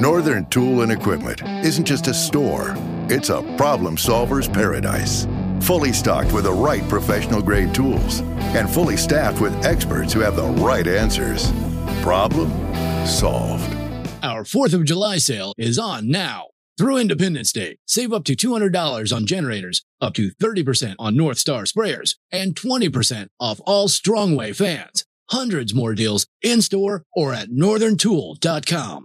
Northern Tool and Equipment isn't just a store, it's a problem solver's paradise. Fully stocked with the right professional grade tools and fully staffed with experts who have the right answers. Problem solved. Our 4th of July sale is on now. Through Independence Day, save up to $200 on generators, up to 30% on North Star sprayers, and 20% off all Strongway fans. Hundreds more deals in store or at northerntool.com.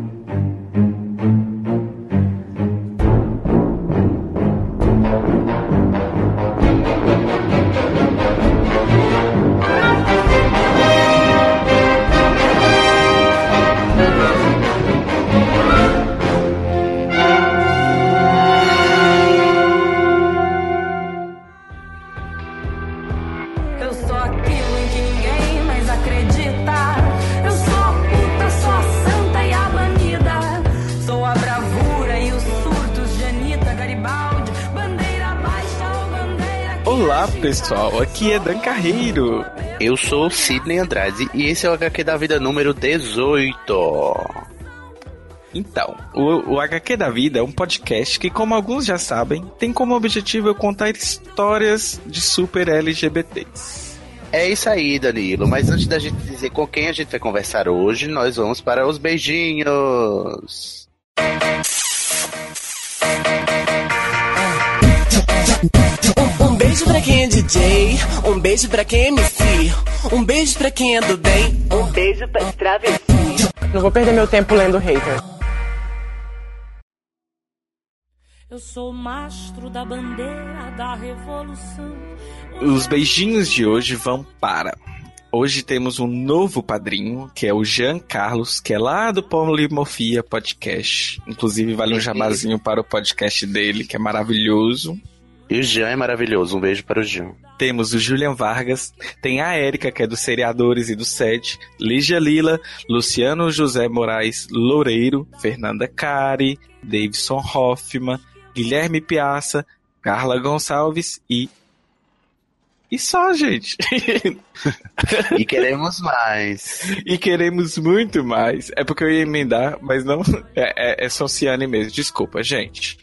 Pessoal, aqui é Dan Carreiro. Eu sou Sidney Andrade e esse é o HQ da vida número 18. Então, o, o HQ da Vida é um podcast que, como alguns já sabem, tem como objetivo eu contar histórias de super LGBTs. É isso aí, Danilo. Mas antes da gente dizer com quem a gente vai conversar hoje, nós vamos para os beijinhos. Um beijo pra quem é DJ, um beijo pra quem é MC, um beijo pra quem é do bem, um beijo pra travesti. Não vou perder meu tempo lendo hater. Eu sou o mastro da bandeira da revolução. Os beijinhos de hoje vão para. Hoje temos um novo padrinho, que é o Jean Carlos, que é lá do Polimorfia Podcast. Inclusive, vale um jabazinho para o podcast dele, que é maravilhoso. E o Jean é maravilhoso. Um beijo para o Jean. Temos o Julian Vargas, tem a Érica, que é dos Seriadores e do Sede, Lígia Lila, Luciano José Moraes Loureiro, Fernanda Cari, Davidson Hoffman, Guilherme Piaça, Carla Gonçalves e. E só, gente. E queremos mais. e queremos muito mais. É porque eu ia emendar, mas não. É, é, é Sociane mesmo. Desculpa, gente.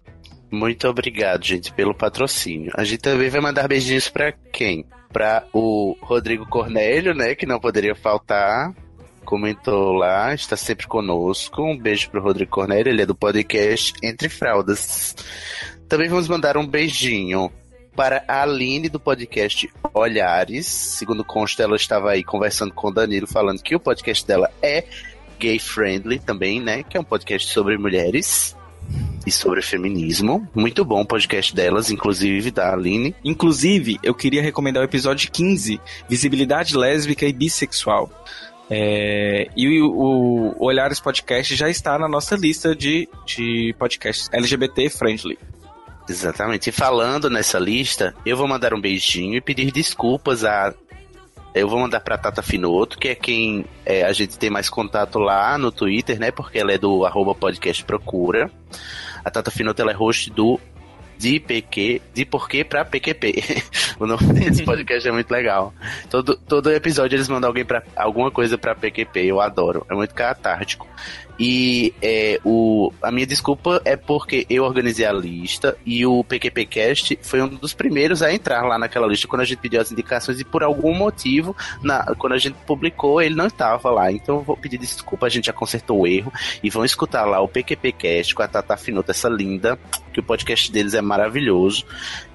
Muito obrigado, gente, pelo patrocínio. A gente também vai mandar beijinhos pra quem? Pra o Rodrigo Cornélio, né? Que não poderia faltar. Comentou lá, está sempre conosco. Um beijo pro Rodrigo Cornélio, ele é do podcast Entre Fraldas. Também vamos mandar um beijinho para a Aline do podcast Olhares. Segundo consta, ela estava aí conversando com o Danilo, falando que o podcast dela é gay friendly também, né? Que é um podcast sobre mulheres e sobre feminismo. Muito bom o podcast delas, inclusive da Aline. Inclusive, eu queria recomendar o episódio 15, Visibilidade Lésbica e Bissexual. É, e o, o Olhares Podcast já está na nossa lista de, de podcasts LGBT friendly. Exatamente. E falando nessa lista, eu vou mandar um beijinho e pedir desculpas a. Eu vou mandar pra Tata Finoto, que é quem é, a gente tem mais contato lá no Twitter, né? Porque ela é do arroba podcast Procura. A Tata Finoto ela é host do de PQ, de porquê pra PQP. o nome desse podcast é muito legal. Todo, todo episódio eles mandam alguém para alguma coisa pra PQP, eu adoro. É muito catártico. E é, o, a minha desculpa é porque eu organizei a lista e o PQPcast foi um dos primeiros a entrar lá naquela lista quando a gente pediu as indicações e por algum motivo, na, quando a gente publicou, ele não estava lá. Então eu vou pedir desculpa, a gente já consertou o erro e vão escutar lá o PQPcast com a Tata Finoto, essa linda, que o podcast deles é maravilhoso.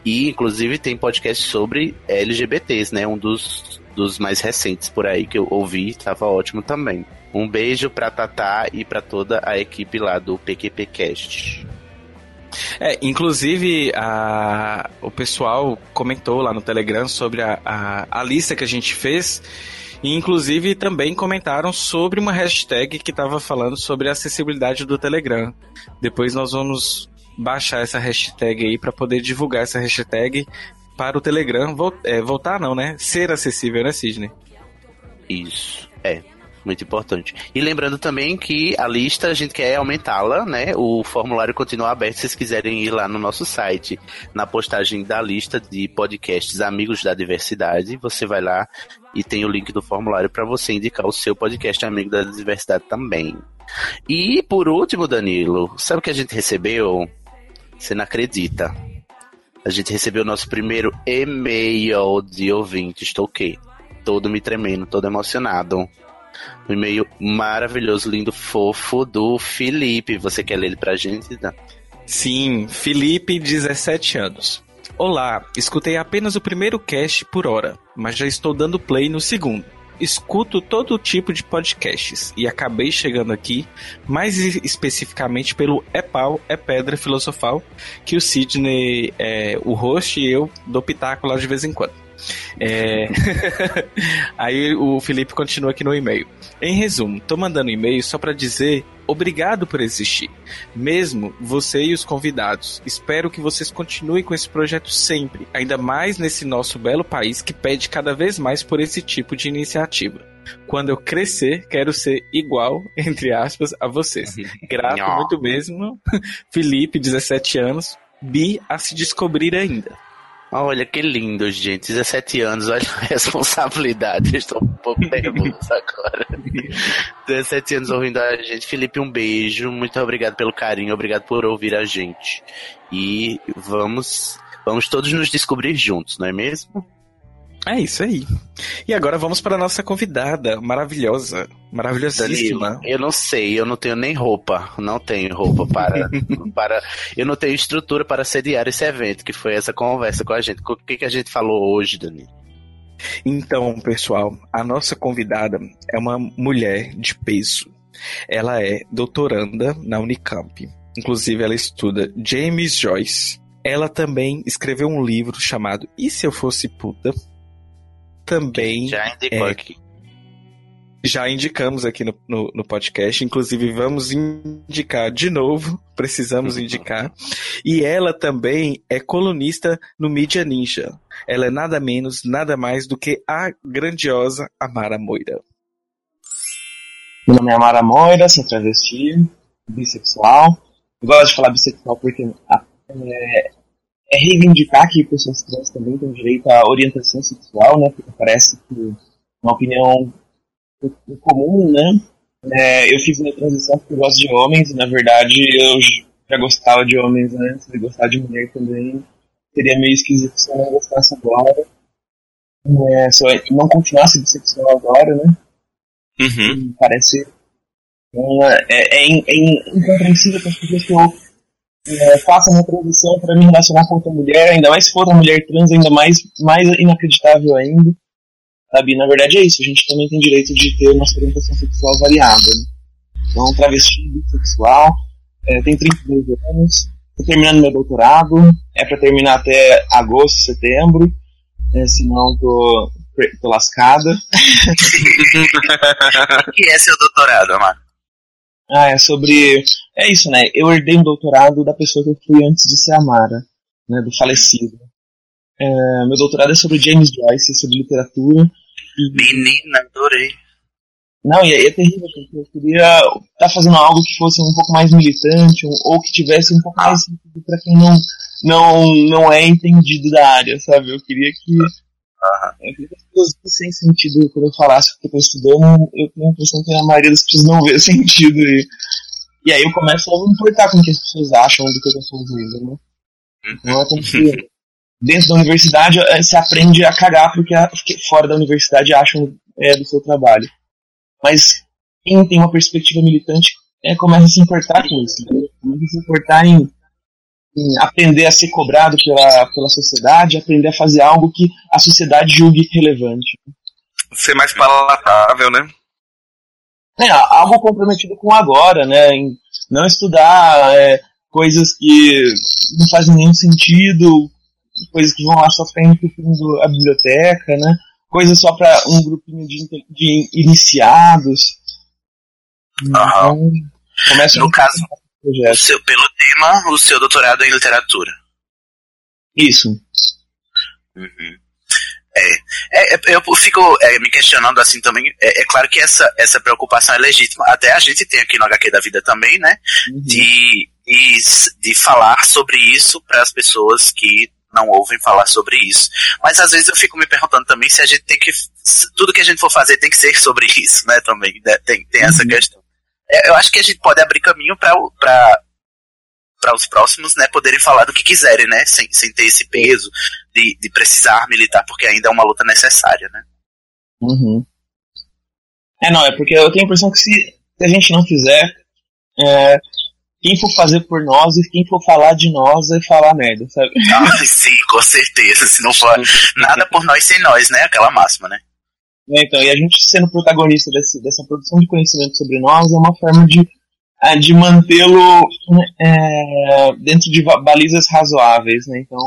E inclusive tem podcast sobre LGBTs, né? Um dos, dos mais recentes por aí que eu ouvi, estava ótimo também. Um beijo pra Tatá e pra toda a equipe lá do PQPcast. É, inclusive a, o pessoal comentou lá no Telegram sobre a, a, a lista que a gente fez. E inclusive também comentaram sobre uma hashtag que estava falando sobre a acessibilidade do Telegram. Depois nós vamos baixar essa hashtag aí para poder divulgar essa hashtag para o Telegram vol é, voltar não, né? Ser acessível, né, Sidney? Isso, é. Muito importante. E lembrando também que a lista a gente quer aumentá-la, né? O formulário continua aberto se vocês quiserem ir lá no nosso site, na postagem da lista de podcasts Amigos da Diversidade. Você vai lá E tem o link do formulário para você indicar o seu podcast amigo da diversidade também. E por último, Danilo, sabe o que a gente recebeu? Você não acredita. A gente recebeu o nosso primeiro e-mail de ouvinte. Estou o quê? Todo me tremendo, todo emocionado. Um e-mail maravilhoso, lindo, fofo do Felipe. Você quer ler ele pra gente? Dan? Sim, Felipe, 17 anos. Olá, escutei apenas o primeiro cast por hora, mas já estou dando play no segundo. Escuto todo tipo de podcasts e acabei chegando aqui mais especificamente pelo É Pau, É Pedra Filosofal, que o Sidney é o host e eu dou pitaco lá de vez em quando. É... Aí o Felipe continua aqui no e-mail. Em resumo, tô mandando e-mail só para dizer obrigado por existir. Mesmo você e os convidados. Espero que vocês continuem com esse projeto sempre, ainda mais nesse nosso belo país que pede cada vez mais por esse tipo de iniciativa. Quando eu crescer, quero ser igual, entre aspas, a vocês. Grato muito mesmo. Felipe, 17 anos, bi a se descobrir ainda. Olha que lindo, gente. 17 anos, olha a responsabilidade. Estou um pouco nervoso agora. 17 anos ouvindo a gente. Felipe, um beijo. Muito obrigado pelo carinho. Obrigado por ouvir a gente. E vamos, vamos todos nos descobrir juntos, não é mesmo? É isso aí. E agora vamos para a nossa convidada, maravilhosa, maravilhosíssima. Danilo, eu não sei, eu não tenho nem roupa. Não tenho roupa para. para eu não tenho estrutura para sediar esse evento, que foi essa conversa com a gente. O que, que a gente falou hoje, Danilo? Então, pessoal, a nossa convidada é uma mulher de peso. Ela é doutoranda na Unicamp. Inclusive, ela estuda James Joyce. Ela também escreveu um livro chamado E Se Eu Fosse Puta? Também Já indicou é, aqui. já indicamos aqui no, no, no podcast, inclusive vamos indicar de novo, precisamos indicar. E ela também é colunista no Mídia Ninja. Ela é nada menos, nada mais do que a grandiosa Amara Moira. Meu nome é Amara Moira, sou travesti, bissexual. Eu gosto de falar bissexual porque ah, é, é reivindicar que pessoas trans também têm direito à orientação sexual, né? Porque parece que uma opinião comum, né? É, eu fiz minha transição porque eu gosto de homens e na verdade eu já gostava de homens antes e gostar de mulher também. Seria meio esquisito se eu não gostasse agora. É, se eu não continuasse bissexual agora, né? Uhum. Parece. é, é, é incompreensível para as pessoas que eu é, faça uma transição para me relacionar com outra mulher, ainda mais se for uma mulher trans, ainda mais, mais inacreditável ainda. Sabe? Na verdade é isso, a gente também tem direito de ter uma orientação sexual variada. Né? Então, travesti, bissexual, é, tem 32 anos, tô terminando meu doutorado, é para terminar até agosto, setembro, é, senão tô, tô lascada. E esse é o doutorado, Amar. Ah, é sobre. É isso, né? Eu herdei um doutorado da pessoa que eu fui antes de ser Amara, né? Do falecido. É, meu doutorado é sobre James Joyce, sobre literatura. E, Menina, adorei. não, e é, é terrível, porque eu queria estar fazendo algo que fosse um pouco mais militante, ou, que tivesse um pouco mais sentido para quem não, não, não é entendido da área, sabe? Eu queria que. Que as pessoas vissem sentido quando eu falasse o que eu tô estudando, eu tenho a impressão que a maioria das pessoas não vê sentido. E, e aí eu começo a me importar com o que as pessoas acham do que eu tô fazendo, né? Então é se dentro da universidade eh, se aprende a cagar porque, a- porque fora da universidade acham é, do seu trabalho. Mas quem tem uma perspectiva militante é, começa a se importar com isso. Né? Começa a se importar em, em aprender a ser cobrado pela, pela sociedade, aprender a fazer algo que a sociedade julgue relevante. Ser mais palatável, né? É, algo comprometido com agora, né? Em não estudar é, coisas que não fazem nenhum sentido, coisas que vão lá só ficar entupindo a biblioteca, né? Coisas só para um grupinho de, de iniciados. Então, começa No caso, projeto. seu, pelo tema, o seu doutorado em literatura. Isso. Uhum. É, é, é, eu fico é, me questionando assim também. É, é claro que essa, essa preocupação é legítima. Até a gente tem aqui no HQ da vida também, né? Uhum. De, de, de falar sobre isso para as pessoas que não ouvem falar sobre isso. Mas às vezes eu fico me perguntando também se a gente tem que. Tudo que a gente for fazer tem que ser sobre isso, né? Também. né? Tem, tem essa questão. É, Eu acho que a gente pode abrir caminho para para os próximos, né, poderem falar do que quiserem, né, sem, sem ter esse peso de, de precisar militar, porque ainda é uma luta necessária, né. Uhum. É, não, é porque eu tenho a impressão que se, se a gente não fizer, é, quem for fazer por nós e quem for falar de nós vai falar merda, sabe? Ah, sim, com certeza. Se não for nada por nós sem nós, né? Aquela máxima, né? É, então, e a gente sendo protagonista desse, dessa produção de conhecimento sobre nós é uma forma de, ah, de mantê-lo é, dentro de balizas razoáveis, né? Então,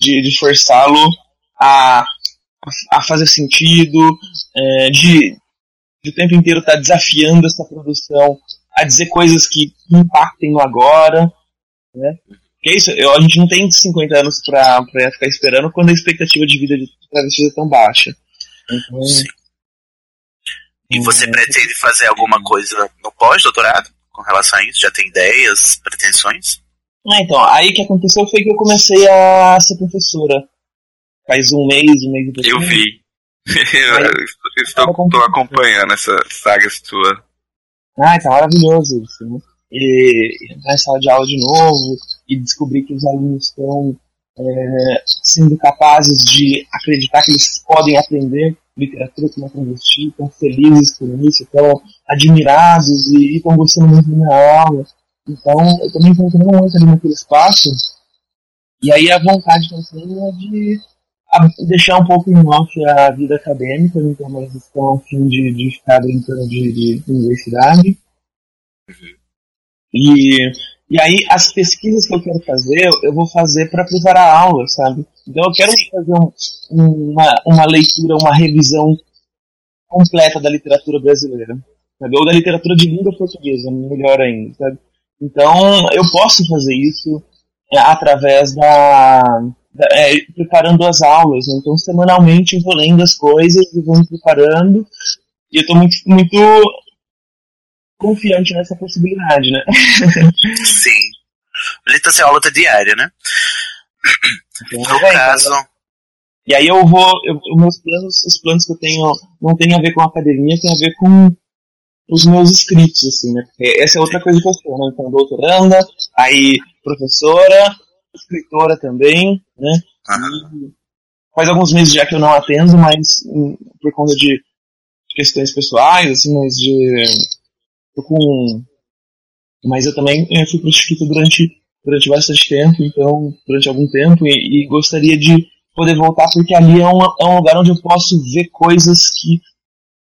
de, de forçá-lo a, a fazer sentido, é, de, de o tempo inteiro estar desafiando essa produção a dizer coisas que impactem no agora, né? É isso, eu, a gente não tem 50 anos pra ficar esperando quando a expectativa de vida de travestis é tão baixa. Então, E você pretende fazer alguma coisa no pós-doutorado com relação a isso? Já tem ideias, pretensões? Ah, então, aí o que aconteceu foi que eu comecei a ser professora. Faz um mês, um mês e pouquinho. Eu vi. Eu estou, estou acompanhando essa saga sua. Ah, tá maravilhoso isso, né? E entrar em sala de aula de novo e descobrir que os alunos estão é, sendo capazes de acreditar que eles podem aprender literatura como transvesti, estão felizes por isso, estão admirados e estão gostando muito da minha aula. Então, eu também estou entrando muito ali naquele espaço. E aí a vontade que eu tenho é de deixar um pouco em off a vida acadêmica, então mais estão a fim de, de ficar brincando de, de universidade. E, e aí as pesquisas que eu quero fazer, eu- vou fazer para preparar a aula, sabe? Então eu quero fazer um- uma, uma leitura, uma revisão completa da literatura brasileira, sabe? Ou da literatura de língua portuguesa, melhor ainda, sabe? Então eu posso fazer isso é, através da, da- é, preparando as aulas, né? então semanalmente eu vou lendo as coisas e vou me preparando e eu estou muito muito confiante nessa possibilidade, né? Sim. Lita ser uma luta diária, né? Então, No é, caso, E aí eu vou, eu, os meus planos, os planos que eu tenho não tem a ver com a academia, tem a ver com os meus escritos, assim, né? Porque essa é outra coisa que eu sou, né? Então, doutoranda, aí professora, escritora também, né? E faz alguns meses já que eu não atendo, mas hum, por conta de questões pessoais, assim, mas de... tô com... Mas eu também eh, fui prostituta durante, durante bastante tempo, então, durante algum tempo, e, e gostaria de poder voltar, porque ali é um, é um lugar onde eu posso ver coisas que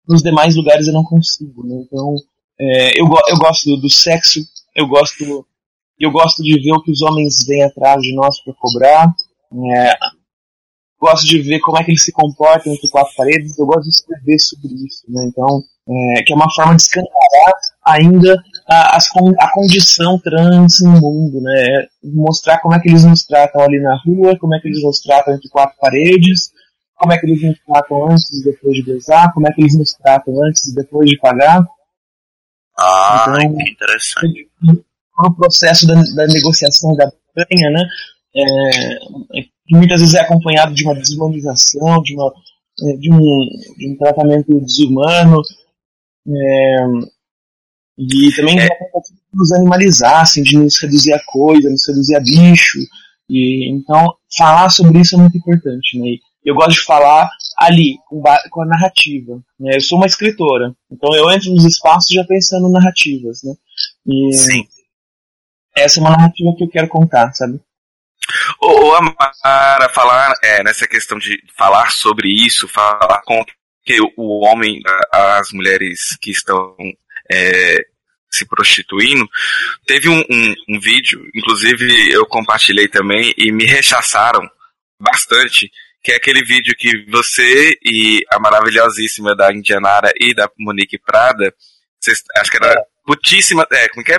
nos demais lugares eu não consigo. Né? Então, é, eu, eu gosto do, do sexo, eu gosto, eu gosto de ver o que os homens vêm atrás de nós para cobrar. é, gosto de ver como é que eles se comportam entre quatro paredes. Eu gosto de escrever sobre isso. Né? Então, é, que é uma forma de escancarar ainda a, as a condição trans no mundo, né? Mostrar como é que eles nos tratam ali na rua, como é que eles nos tratam entre quatro paredes, como é que eles nos tratam antes e depois de besar, como é que eles nos tratam antes e depois de pagar. ah, Então- que interessante. No processo da, da negociação da banha, né? É, que muitas vezes é acompanhado de uma desumanização, de, uma, é, de, um, de um tratamento desumano. É, e também É. de nos animalizar, assim, de nos reduzir a coisa, nos reduzir a bicho. E, então, falar sobre isso é muito importante. Né? Eu gosto de falar ali, com, com a narrativa. Né? Eu sou uma escritora, então eu entro nos espaços já pensando em narrativas. Né? E Sim. essa é uma narrativa que eu quero contar, sabe? Ô, ô Amara, falar é, nessa questão de falar sobre isso, falar com que o homem, as mulheres que estão é, se prostituindo, teve um, um, um vídeo, inclusive eu compartilhei também e me rechaçaram bastante, que é aquele vídeo que você e a maravilhosíssima da Indianara e da Monique Prada, vocês, acho que era putíssima, é, como que é?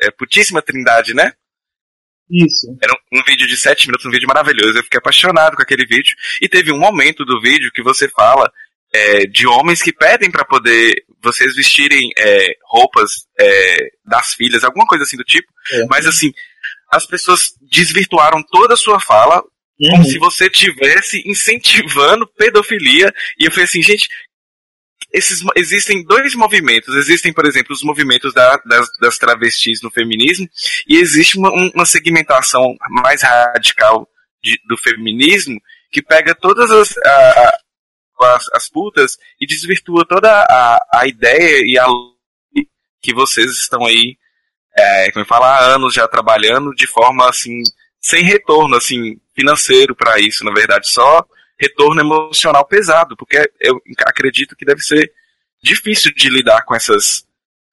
É? Putíssima Trindade, né? Isso. Era um, um vídeo de 7 minutos, um vídeo maravilhoso. Eu fiquei apaixonado com aquele vídeo. E teve um momento do vídeo que você fala é, de homens que pedem pra poder vocês vestirem é, roupas é, das filhas, alguma coisa assim do tipo. É. Mas assim, as pessoas desvirtuaram toda a sua fala como se você tivesse incentivando pedofilia. E eu falei assim, gente, esses, existem dois movimentos. Existem, por exemplo, os movimentos da, das, das, travestis no feminismo, e existe uma, uma segmentação mais radical de, do feminismo que pega todas as, a, as, as putas e desvirtua toda a, a ideia e a que vocês estão aí, é, como eu falo, há anos já trabalhando de forma assim, sem retorno assim financeiro para isso, na verdade, só retorno emocional pesado, porque eu acredito que deve ser difícil de lidar com essas,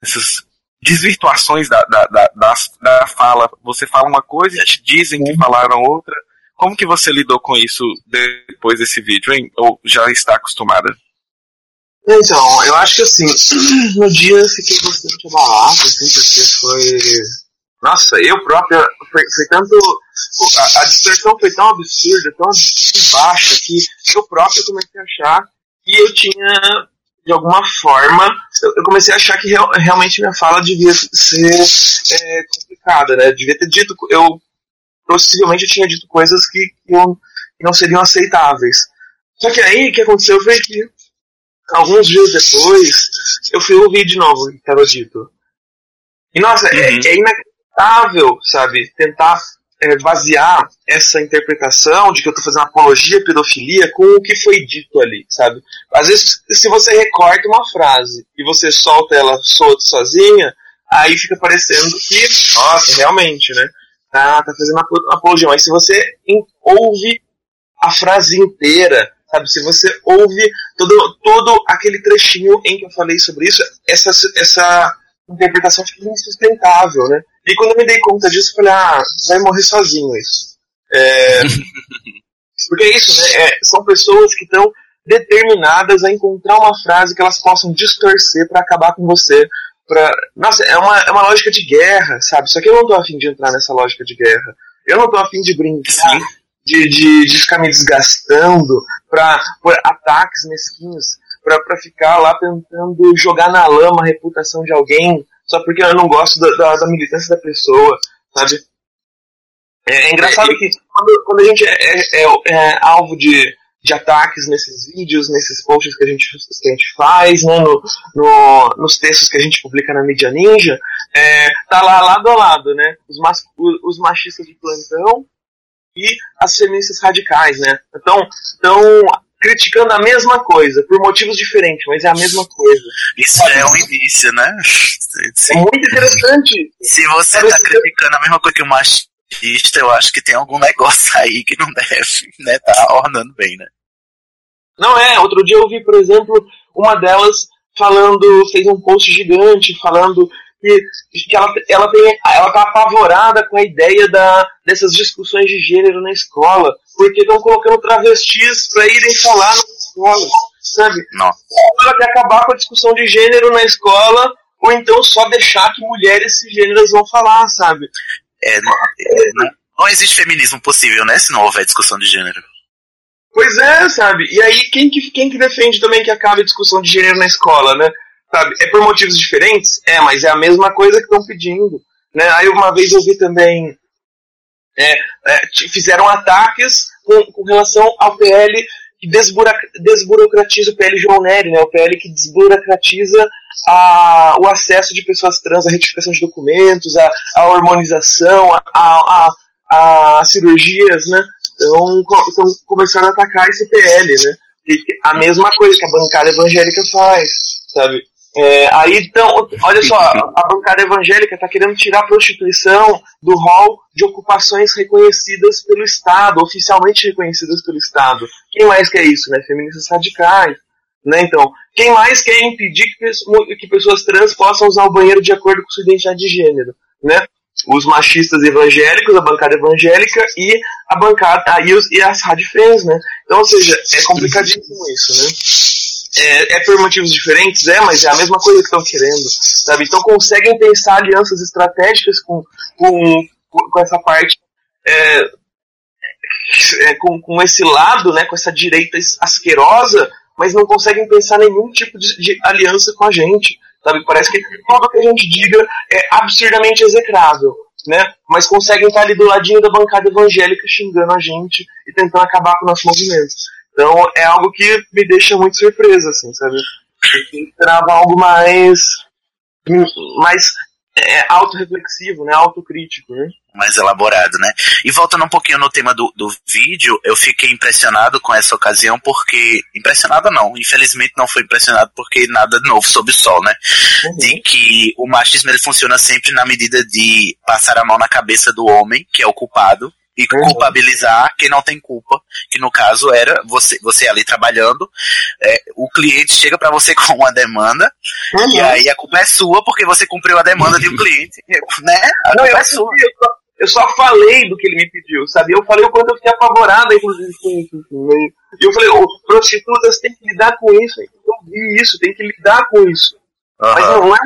essas desvirtuações da, da, da, da, da fala. Você fala uma coisa e te dizem que falaram outra. Como que você lidou com isso depois desse vídeo, hein? Ou já está acostumada? Então, eu acho que assim, no dia eu fiquei bastante abalado, assim, porque foi. Nossa, eu própria. Foi, foi tanto. A, a, distorção foi tão absurda, tão baixa, que eu próprio comecei a achar que eu tinha, de alguma forma, eu, eu comecei a achar que real, realmente minha fala devia ser é, complicada, né? Devia ter dito. Eu possivelmente eu tinha dito coisas que, que, eu, que não seriam aceitáveis. Só que aí o que aconteceu foi que alguns dias depois eu fui ouvir de novo o que estava dito. E nossa, é, uhum. é, é inacreditável, sabe, tentar é, basear essa interpretação de que eu estou fazendo apologia à pedofilia com o que foi dito ali, sabe? Às vezes, se você recorta uma frase e você solta ela solta sozinha, aí fica parecendo que, nossa, realmente, né? Tá, tá fazendo apologia. Mas se você ouve a frase inteira, sabe? Se você ouve todo, todo aquele trechinho em que eu falei sobre isso, essa, essa interpretação fica insustentável, né? E quando eu me dei conta disso, eu falei, ah, vai morrer sozinho isso. É, porque é isso, né? É, são pessoas que estão determinadas a encontrar uma frase que elas possam distorcer para acabar com você. Pra... Nossa, é uma, é uma lógica de guerra, sabe? Só que eu não tô afim de entrar nessa lógica de guerra. Eu não tô afim de brincar, de, de, de ficar me desgastando pra, por ataques mesquinhos, pra, pra ficar lá tentando jogar na lama a reputação de alguém, só porque eu não gosto da, da, da militância da pessoa, sabe? É, é engraçado que quando, quando a gente é, é, é, é alvo de, de ataques nesses vídeos, nesses posts que a gente, que a gente faz, né, no, no, nos textos que a gente publica na mídia ninja, é, tá lá lado a lado, né, os, mas, os machistas de plantão e as feministas radicais, né, então, então criticando a mesma coisa, por motivos diferentes, mas é a mesma coisa. Isso é um indício, né? É muito interessante. Se você está criticando a mesma coisa que o machista, eu acho que tem algum negócio aí que não deve, né? Tá ornando bem, né? Não é, outro dia eu vi, por exemplo, uma delas falando, fez um post gigante falando que, que ela, ela, tem, ela tá apavorada com a ideia da, dessas discussões de gênero na escola, porque estão colocando travestis para irem falar na escola, sabe? Não. Ela quer acabar com a discussão de gênero na escola, ou então só deixar que mulheres cisgêneras vão falar, sabe? É, não, é, não, não existe feminismo possível, né? Se não houver discussão de gênero. Pois é, sabe? E aí, quem que, quem que defende também que acabe a discussão de gênero na escola, né? Sabe? É por motivos diferentes? É, mas é a mesma coisa que estão pedindo. Né? Aí uma vez eu vi também. É, é, fizeram ataques com, com, relação ao PL que desburocratiza o PL João Nery, né? o PL que desburocratiza a, o acesso de pessoas trans à retificação de documentos, a, a hormonização, a, a, a cirurgias, né? Então, então começaram a atacar esse PL, né? a mesma coisa que a bancada evangélica faz, sabe? É, aí então, olha só, a bancada evangélica está querendo tirar a prostituição do rol de ocupações reconhecidas pelo Estado, oficialmente reconhecidas pelo Estado. Quem mais quer isso, né? Feministas radicais. Né? Então, quem mais quer impedir que, que pessoas trans possam usar o banheiro de acordo com sua identidade de gênero? Né? Os machistas evangélicos, a bancada evangélica e a bancada ah, e, os, e as radifens, né? Então, ou seja, é complicadíssimo isso, né? É, é, por motivos diferentes, é, mas é a mesma coisa que estão querendo, sabe? Então conseguem pensar alianças estratégicas com, com, com essa parte, é, é, com, com esse lado, né, com essa direita asquerosa, mas não conseguem pensar nenhum tipo de, de aliança com a gente, sabe? Parece que tudo que a gente diga é absurdamente execrável. né? Mas conseguem estar ali do ladinho da bancada evangélica xingando a gente e tentando acabar com o nosso movimento. Então é algo que me deixa muito surpresa, assim, sabe? Eu esperava algo mais. mais é, autorreflexivo, né? Autocrítico, né? mais elaborado, né? E voltando um pouquinho no tema do, do vídeo, eu fiquei impressionado com essa ocasião porque. Impressionado não, infelizmente não foi impressionado porque nada novo sob o sol, né? Uhum. De que o machismo ele funciona sempre na medida de passar a mão na cabeça do homem, que é o culpado, e Uhum. culpabilizar quem não tem culpa, que no caso era você, você ali trabalhando, é, o cliente chega para você com uma demanda, e aí a culpa é sua porque você cumpriu a demanda de um cliente, né? A Não, eu, é sua. eu, só, eu só falei do que ele me pediu, sabe? Eu falei o quanto eu fiquei apavorada, inclusive, com isso. E eu falei, ô, prostitutas têm que lidar com isso, tem que ouvir isso, tem que lidar com isso. Mas não é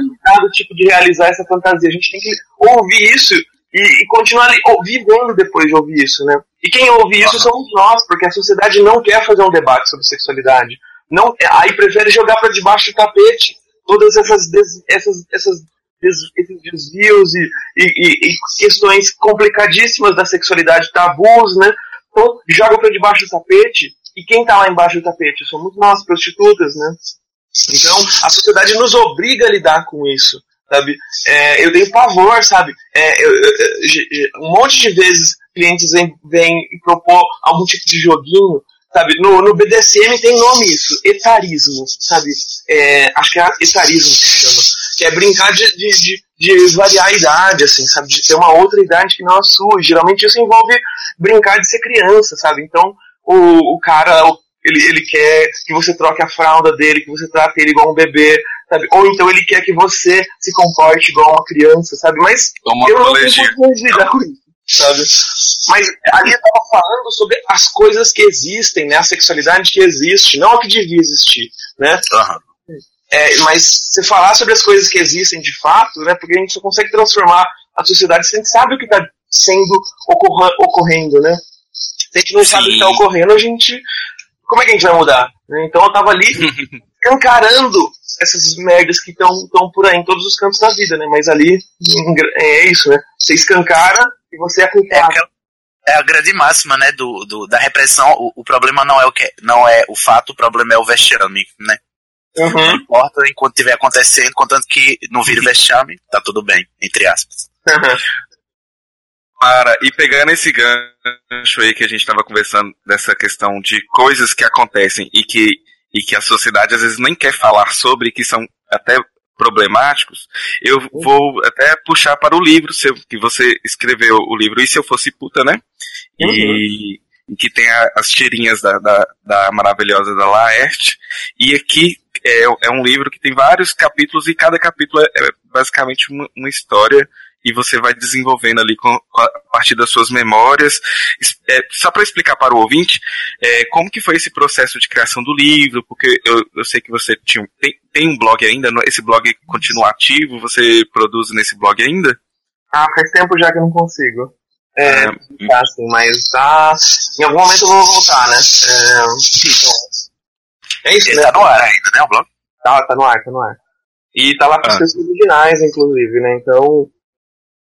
um tipo de realizar essa fantasia, a gente tem que ouvir isso e, e continuar vivendo depois de ouvir isso, né? E quem ouve isso somos nós, porque a sociedade não quer fazer um debate sobre sexualidade. Não, aí prefere jogar para debaixo do tapete todas essas, des- essas, essas des- esses desvios e, e, e- questões complicadíssimas da sexualidade, tabus, né? Então, joga para debaixo do tapete, e quem tá lá embaixo do tapete? Somos nós, prostitutas, né? Então, a sociedade nos obriga a lidar com isso, sabe? É, eu tenho pavor, sabe? É, eu- eu- um monte de vezes clientes vêm vêm propor algum tipo de joguinho, sabe? No, no BDSM tem nome isso, etarismo, sabe? É, acho que é etarismo que chama. Que é brincar de, de, de, de variar a idade, assim, sabe? De ter uma outra idade que não a sua. Geralmente isso envolve brincar de ser criança, sabe? Então, o, o cara, ele, ele quer que você troque a fralda dele, que você trate ele igual um bebê, sabe? Ou então ele quer que você se comporte igual uma criança, sabe? Mas Toma eu não colegia. tenho condições de lidar com isso, sabe? Mas ali eu tava falando sobre as coisas que existem, né? A sexualidade que existe, não a que devia existir, né? É, mas você falar sobre as coisas que existem de fato, né? Porque a gente só consegue transformar a sociedade se a gente sabe o que está sendo ocorra- ocorrendo, né? Se a gente não sabe o que está ocorrendo, a gente. Como é que a gente vai mudar? Então eu tava ali encarando essas merdas que estão por aí em todos os cantos da vida, né? Mas ali é isso, né? Você escancara e você é culpado. É a grande máxima, né, do, do- da repressão. O, o problema não é o que, não é o fato, o problema é o vexame, né? Uhum. Não importa enquanto estiver acontecendo, contanto que não vire vexame, tá tudo bem, entre aspas. Para, e pegando esse gancho aí que a gente estava conversando dessa questão de coisas que acontecem e que, e que a sociedade às vezes nem quer falar sobre, que são até problemáticos, eu vou até puxar para o livro seu, que você escreveu o livro E Se Eu Fosse Puta, né? E, e que tem a- as tirinhas da, da, da maravilhosa da Laerte. E aqui é, é um livro que tem vários capítulos e cada capítulo é, é basicamente uma, uma história e você vai desenvolvendo ali com, a, partir das suas memórias. É, só para explicar para o ouvinte, é, como que foi esse processo de criação do livro, porque eu, eu sei que você tinha, tem, tem um blog ainda, não- esse blog continua ativo, você produz nesse blog ainda? Ah, faz tempo já que eu não consigo. É, tá assim, mas tá. Em algum momento eu vou voltar, né? É, então, é isso, Ele né? tá no ar ainda, né, o blog? Tá, tá no ar, tá no ar. E tá lá com os Ah. textos originais, inclusive, né? Então,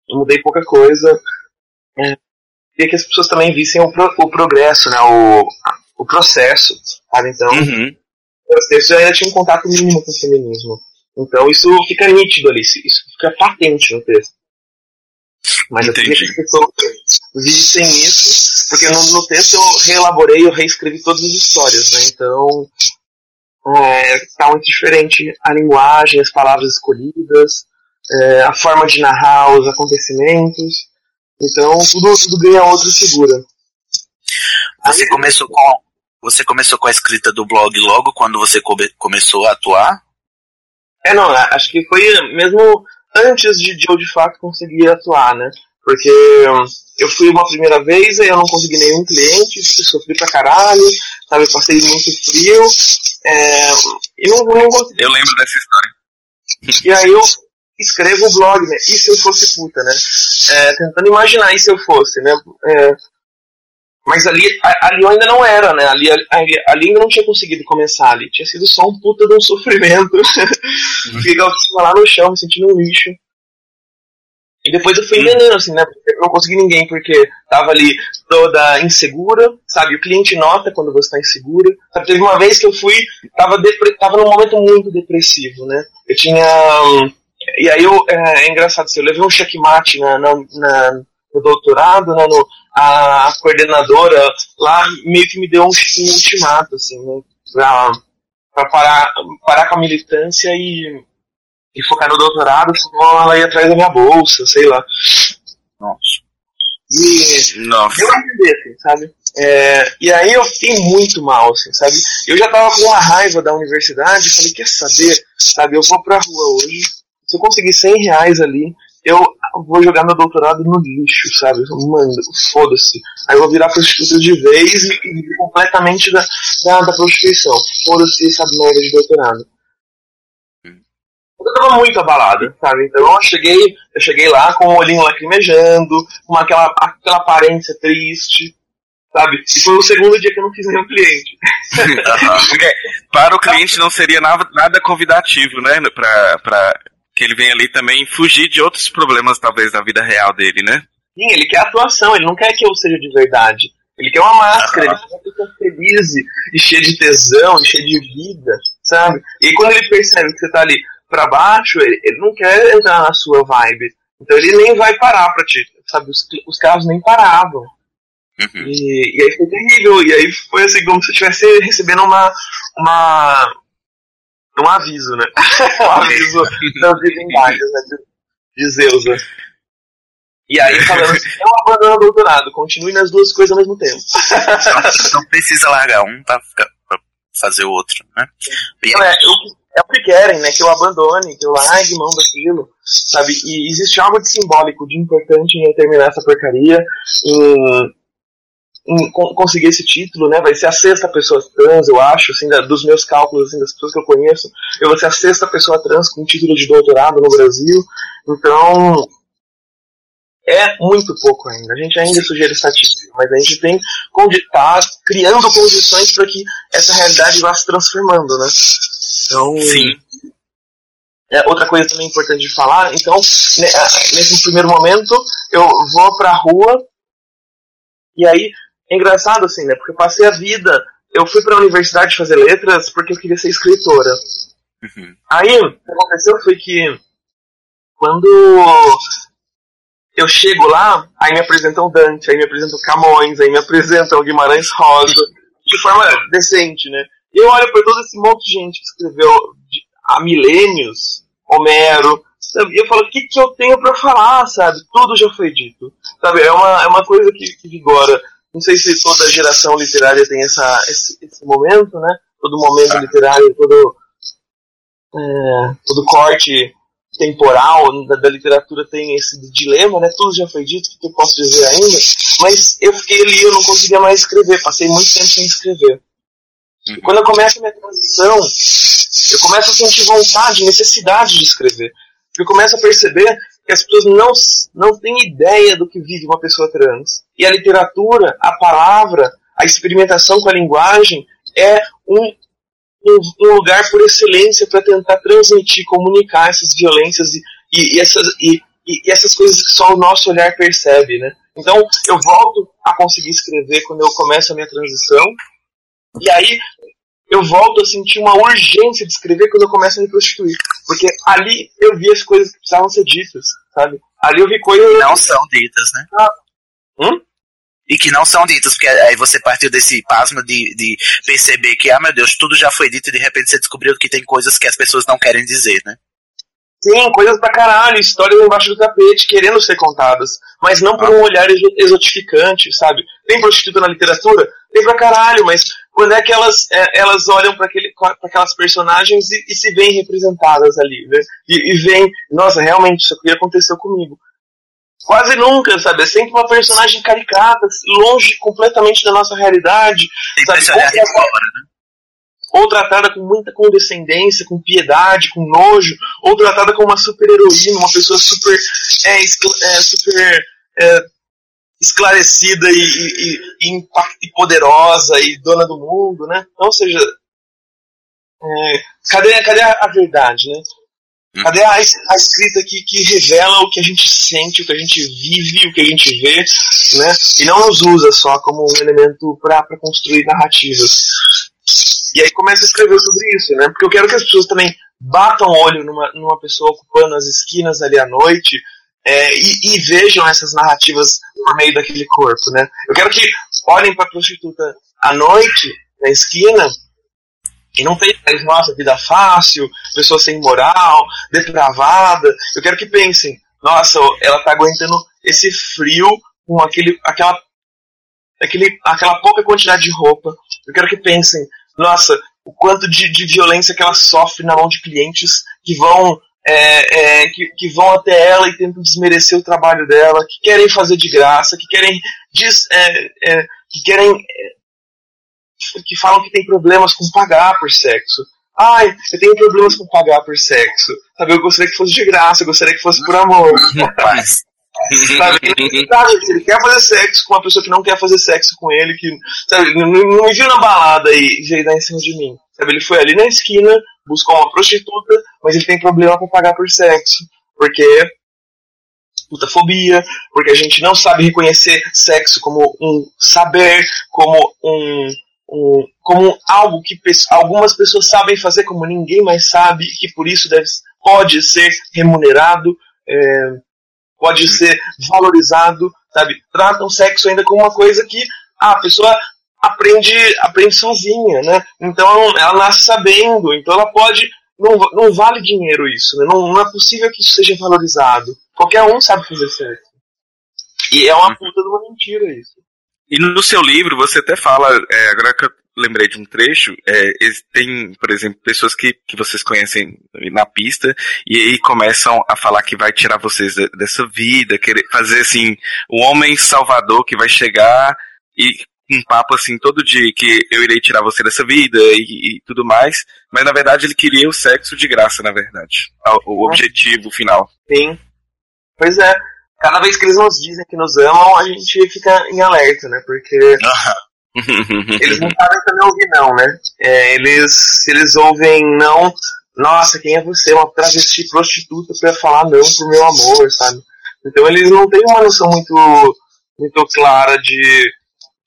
eu mudei pouca coisa. É, queria que as pessoas também vissem o, pro- o progresso, né? O, o processo, sabe? Então, Uhum. ainda tinham um contato mínimo com o feminismo. Então, isso fica nítido ali, isso fica patente no texto. Mas eu queria que as pessoas vissem isso, porque no, no texto eu reelaborei, eu reescrevi todas as histórias, né? Então, é, tá muito diferente a linguagem, as palavras escolhidas, é, a forma de narrar os acontecimentos. Então, tudo, tudo ganha outra figura. Você começou com você começou com a escrita do blog logo quando você come- começou a atuar? É, não, a- acho que foi mesmo antes de, de eu de fato conseguir atuar, né? Porque hum, eu fui uma primeira vez, aí eu não consegui nenhum cliente, sofri pra caralho, sabe? Passei muito frio, é, e não, não consegui. Eu lembro dessa história. E aí eu escrevo o blog, né? E se eu fosse puta, né? É, tentando imaginar e se eu fosse, né? É, mas ali, ali eu ainda não era, né? Ali, ali, ali ainda não tinha conseguido começar ali. Tinha sido só um puta de um sofrimento. Fiquei lá no chão, me sentindo um lixo. E depois eu fui enganando, assim, né? Eu não consegui ninguém porque tava ali toda insegura, sabe? O cliente nota quando você tá insegura. Sabe? Teve uma vez que eu fui, tava, depre... tava num momento muito depressivo, né? Eu tinha. E aí eu, é, é engraçado, assim, eu levei um checkmate na, na, na- no doutorado, né? No, a coordenadora lá meio que me deu um, um ultimato, assim, né? Pra, pra parar, parar com a militância e e focar no doutorado, senão ela ia atrás da minha bolsa, sei lá. Nossa. E Nossa. pra entender, assim, sabe? É, e aí eu fiquei muito mal, assim, sabe? Eu já tava com uma raiva da universidade, falei, quer saber, sabe? Eu vou pra rua hoje, se eu conseguir 100 reais ali, eu vou jogar meu doutorado no lixo, sabe? Mano, foda-se. Aí eu vou virar prostituta de vez e, completamente da, da, da prostituição. Foda-se essa merda de doutorado. Eu tava muito abalado, sabe? Então eu cheguei, eu cheguei lá com o olhinho lacrimejando, com aquela, aquela aparência triste, sabe? E foi o segundo dia que eu não fiz nenhum cliente. Porque para o cliente não seria nada, nada convidativo, né? Pra, pra que ele venha ali também fugir de outros problemas, talvez, da vida real dele, né? Sim, ele quer atuação, ele não quer que eu seja de verdade. Ele quer uma máscara, ele quer que eu seja feliz e cheio de tesão, e cheio de vida, sabe? E quando ele percebe que você tá ali pra baixo, ele, ele não quer entrar na sua vibe. Então ele nem vai parar pra ti, sabe? Os, os carros nem paravam. E, e aí foi terrível, e aí foi assim, como se eu estivesse recebendo uma, uma, um aviso, né? um aviso das divindades, né? De, de Zeus, né? E aí falando assim, não abandona o doutorado, continue nas duas coisas ao mesmo tempo. Não precisa largar um pra, ficar- pra fazer o outro, né? E é, o- é o que querem, né? Que eu abandone, que eu largue mão daquilo, sabe? E existe algo de simbólico, de importante em eu terminar essa porcaria, em, conseguir esse título, né? Vai ser a sexta pessoa trans, eu acho, assim, da- dos meus cálculos, assim, das pessoas que eu conheço, eu vou ser a sexta pessoa trans com título de doutorado no Brasil. Então, é muito pouco ainda. A gente ainda sujeira estatística, mas a gente tem tá criando condições para que essa realidade vá se transformando, né? Então, Sim. é, outra coisa também importante de falar, então, ah, nesse primeiro momento, eu vou pra rua, e aí, é engraçado assim, né? Porque eu passei a vida, eu fui pra universidade fazer letras porque eu queria ser escritora. Aí, o que aconteceu foi que, quando eu chego lá, aí me apresentam Dante, aí me apresentam Camões, aí me apresentam Guimarães Rosa, de forma decente, né? E eu olho para todo esse monte de gente que escreveu há milênios, Homero, sabe? E eu falo, o que, que eu tenho para falar, sabe? Tudo já foi dito, sabe? É uma, é uma coisa que, que vigora. Não sei se toda geração literária tem essa, esse, esse momento, né? Todo momento literário, todo, é, todo corte temporal da, da literatura tem esse dilema, né? Tudo já foi dito, o que eu posso dizer ainda? Mas eu fiquei ali, eu não conseguia mais escrever, passei muito tempo sem escrever. E quando eu começo a minha transição, eu começo a sentir vontade, necessidade de escrever. Eu começo a perceber que as pessoas não, não têm ideia do que vive uma pessoa trans. E a literatura, a palavra, a experimentação com a linguagem é um, um, um lugar por excelência para tentar transmitir, comunicar essas violências e, e, e essas, e, e, essas coisas que só o nosso olhar percebe, né? Então, eu volto a conseguir escrever quando eu começo a minha transição, e aí eu volto a sentir uma urgência de escrever quando eu começo a me prostituir. Porque ali eu vi as coisas que precisavam ser ditas, sabe? Ali eu vi coisas. que não são ditas, né? Hum? E que não são ditas, porque aí você partiu desse pasmo de, de perceber que, ah meu Deus, tudo já foi dito e de repente você descobriu que tem coisas que as pessoas não querem dizer, né? Sim, coisas pra caralho, histórias embaixo do tapete, querendo ser contadas, mas não por um olhar exo- exotificante, sabe? Tem prostituta na literatura? Tem pra caralho, mas quando é que elas, é, elas olham para aquelas personagens e, e se veem representadas ali, né? E, e veem, nossa, realmente, isso aqui aconteceu comigo. Quase nunca, sabe? É sempre uma personagem caricata, longe completamente da nossa realidade, sabe? Ou tratada- fora, né? ou tratada com muita condescendência, com piedade, com nojo, ou tratada como uma super heroína, uma pessoa super, é, é, super é, esclarecida e, e, e, e poderosa e dona do mundo, né? Então, ou seja, é, cadê, cadê a, a verdade, né? Cadê a, a escrita que, que revela o que a gente sente, o que a gente vive, o que a gente vê, né? E não nos usa só como um elemento para construir narrativas. E aí começa a escrever sobre isso, né? Porque eu quero que as pessoas também batam olho numa, numa pessoa ocupando as esquinas ali à noite é, e, e, vejam essas narrativas no meio daquele corpo, né? Eu quero que olhem para a prostituta à noite, na esquina, e não pensem, nossa, vida fácil, pessoa sem moral, depravada. Eu quero que pensem, nossa, ela está aguentando esse frio com aquele, aquela, aquele, aquela pouca quantidade de roupa. Eu quero que pensem, nossa, o quanto de, de violência que ela sofre na mão de clientes que vão é, é, que, que, vão até ela e tentam desmerecer o trabalho dela, que querem fazer de graça, que querem diz, é, é que querem é, que falam que tem problemas com pagar por sexo. Ai, eu tenho problemas com pagar por sexo. Sabe, eu gostaria que fosse de graça, eu gostaria que fosse por amor. sabe, ele, quer fazer sexo com uma pessoa que não quer fazer sexo com ele, que sabe, não, não me viu na balada e veio dar em cima de mim. Sabe, ele foi ali na esquina, buscou uma prostituta, mas ele tem problema com pagar por sexo. Porque putafobia, porque a gente não sabe reconhecer sexo como um saber, como um, um como algo que algumas pessoas sabem fazer como ninguém mais sabe, que por isso deve, pode ser remunerado, é, pode ser valorizado, sabe? Tratam sexo ainda como uma coisa que ah, a pessoa aprende, aprende sozinha, né? Então ela nasce sabendo, então ela pode. Não, não vale dinheiro isso, né? não, não é possível que isso seja valorizado. Qualquer um sabe fazer sexo. E é uma puta de uma mentira isso. E no seu livro você até fala, é, agora que eu lembrei de um trecho, é, tem, por exemplo, pessoas que, que vocês conhecem na pista e aí começam a falar que vai tirar vocês dessa vida, querer fazer assim, o homem salvador que vai chegar e um papo assim todo dia que eu irei tirar você dessa vida e, e, tudo mais, mas na verdade ele queria o sexo de graça, na verdade. O, o objetivo final. Sim. Pois é. Cada vez que eles nos dizem que nos amam, a gente fica em alerta, né? Porque eles não sabem também ouvir não, né? É, eles, eles ouvem não, nossa, quem é você? Uma travesti prostituta pra falar não pro meu amor, sabe? Então eles não têm uma noção muito, muito clara de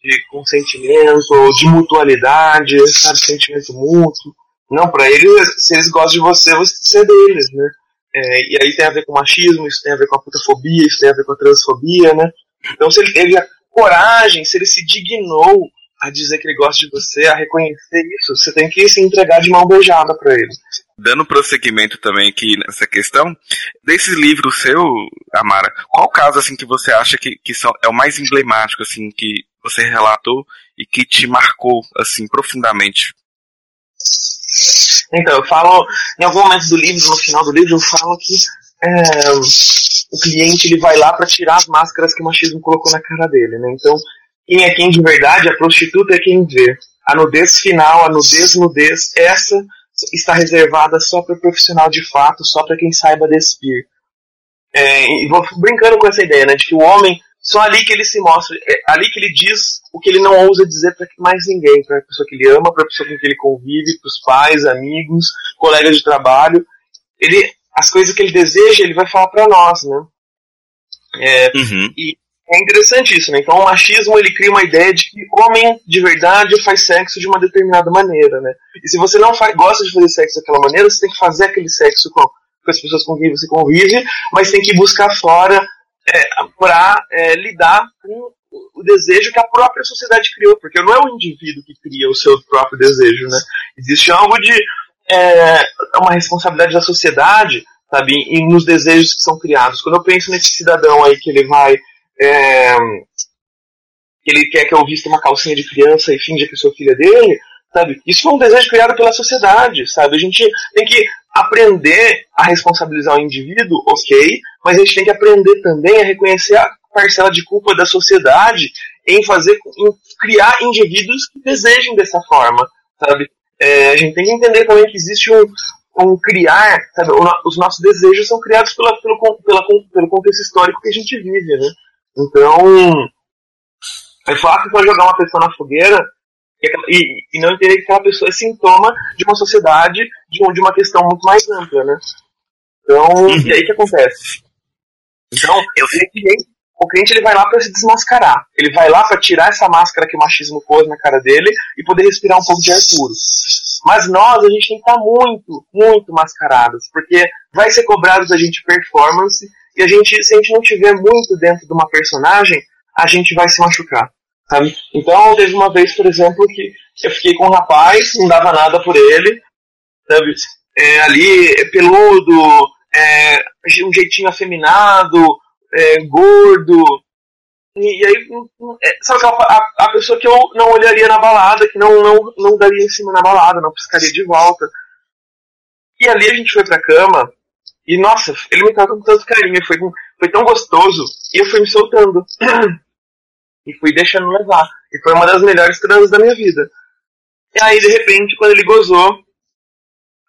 de consentimento, de mutualidade, sabe, sentimento mútuo. Não, para eles, se eles gostam de você, você é deles, né? É, e aí tem a ver com machismo, isso tem a ver com a putafobia, isso tem a ver com a transfobia, né? Então se ele teve a coragem, se ele se dignou a dizer que ele gosta de você, a reconhecer isso, você tem que se entregar de mão beijada para ele. Dando prosseguimento também aqui nessa questão, desse livro seu, Amara, qual caso assim que você acha que, que são, é o mais emblemático assim que você relatou e que te marcou assim profundamente? Então, eu falo, em algum momento do livro, no final do livro, eu falo que é, o cliente ele vai lá para tirar as máscaras que o machismo colocou na cara dele, né? Então, quem é quem de verdade, a prostituta é quem vê. A nudez final, a nudez, nudez, essa está reservada só para o profissional de fato, só para quem saiba despir. É, e vou brincando com essa ideia, né, de que o homem só ali que ele se mostra, é ali que ele diz o que ele não ousa dizer para mais ninguém, para a pessoa que ele ama, para a pessoa com quem ele convive, para os pais, amigos, colegas de trabalho. Ele, as coisas que ele deseja, ele vai falar para nós, né? É, uhum. E é interessante isso, né? Então o machismo ele cria uma ideia de que homem de verdade faz sexo de uma determinada maneira, né? E se você não faz, gosta de fazer sexo daquela maneira, você tem que fazer aquele sexo com, com as pessoas com quem você convive, mas tem que buscar fora é, para é, lidar com o desejo que a própria sociedade criou, porque não é o indivíduo que cria o seu próprio desejo, né? Existe algo de é, uma responsabilidade da sociedade, sabe, e nos desejos que são criados. Quando eu penso nesse cidadão aí que ele vai é, ele quer que eu vista uma calcinha de criança e finja que sou filha dele, sabe? Isso foi um desejo criado pela sociedade, sabe? A gente tem que aprender a responsabilizar o indivíduo, ok, mas a gente tem que aprender também a reconhecer a parcela de culpa da sociedade em fazer, em criar indivíduos que desejem dessa forma, sabe? É, a gente tem que entender também que existe um, um criar, sabe? Os nossos desejos são criados pela, pelo, pela, pelo contexto histórico que a gente vive, né? Então, é fácil só jogar uma pessoa na fogueira e, e, não entender que aquela pessoa é sintoma de uma sociedade, de, de uma questão muito mais ampla, né? Então, e aí que acontece? Então, o cliente, o cliente ele vai lá para se desmascarar. Ele vai lá para tirar essa máscara que o machismo pôs na cara dele e poder respirar um pouco de ar puro. Mas nós, a gente tem que estar muito, muito mascarados, porque vai ser cobrado da gente performance e a gente, se a gente não tiver muito dentro de uma personagem, a gente vai se machucar. Sabe? Então, teve uma vez, por exemplo, que eu fiquei com um rapaz, não dava nada por ele, sabe? É, ali, peludo, é, um jeitinho afeminado, é, gordo. E, e aí, é, sabe aquela, a, a, pessoa que eu não olharia na balada, que não, não, não daria em cima na balada, não piscaria de volta. E ali a gente foi pra cama, e nossa, ele me tratou com tanto carinho, foi, foi tão gostoso, e eu fui me soltando. e fui deixando levar. E foi uma das melhores transas da minha vida. E aí, de repente, quando ele gozou,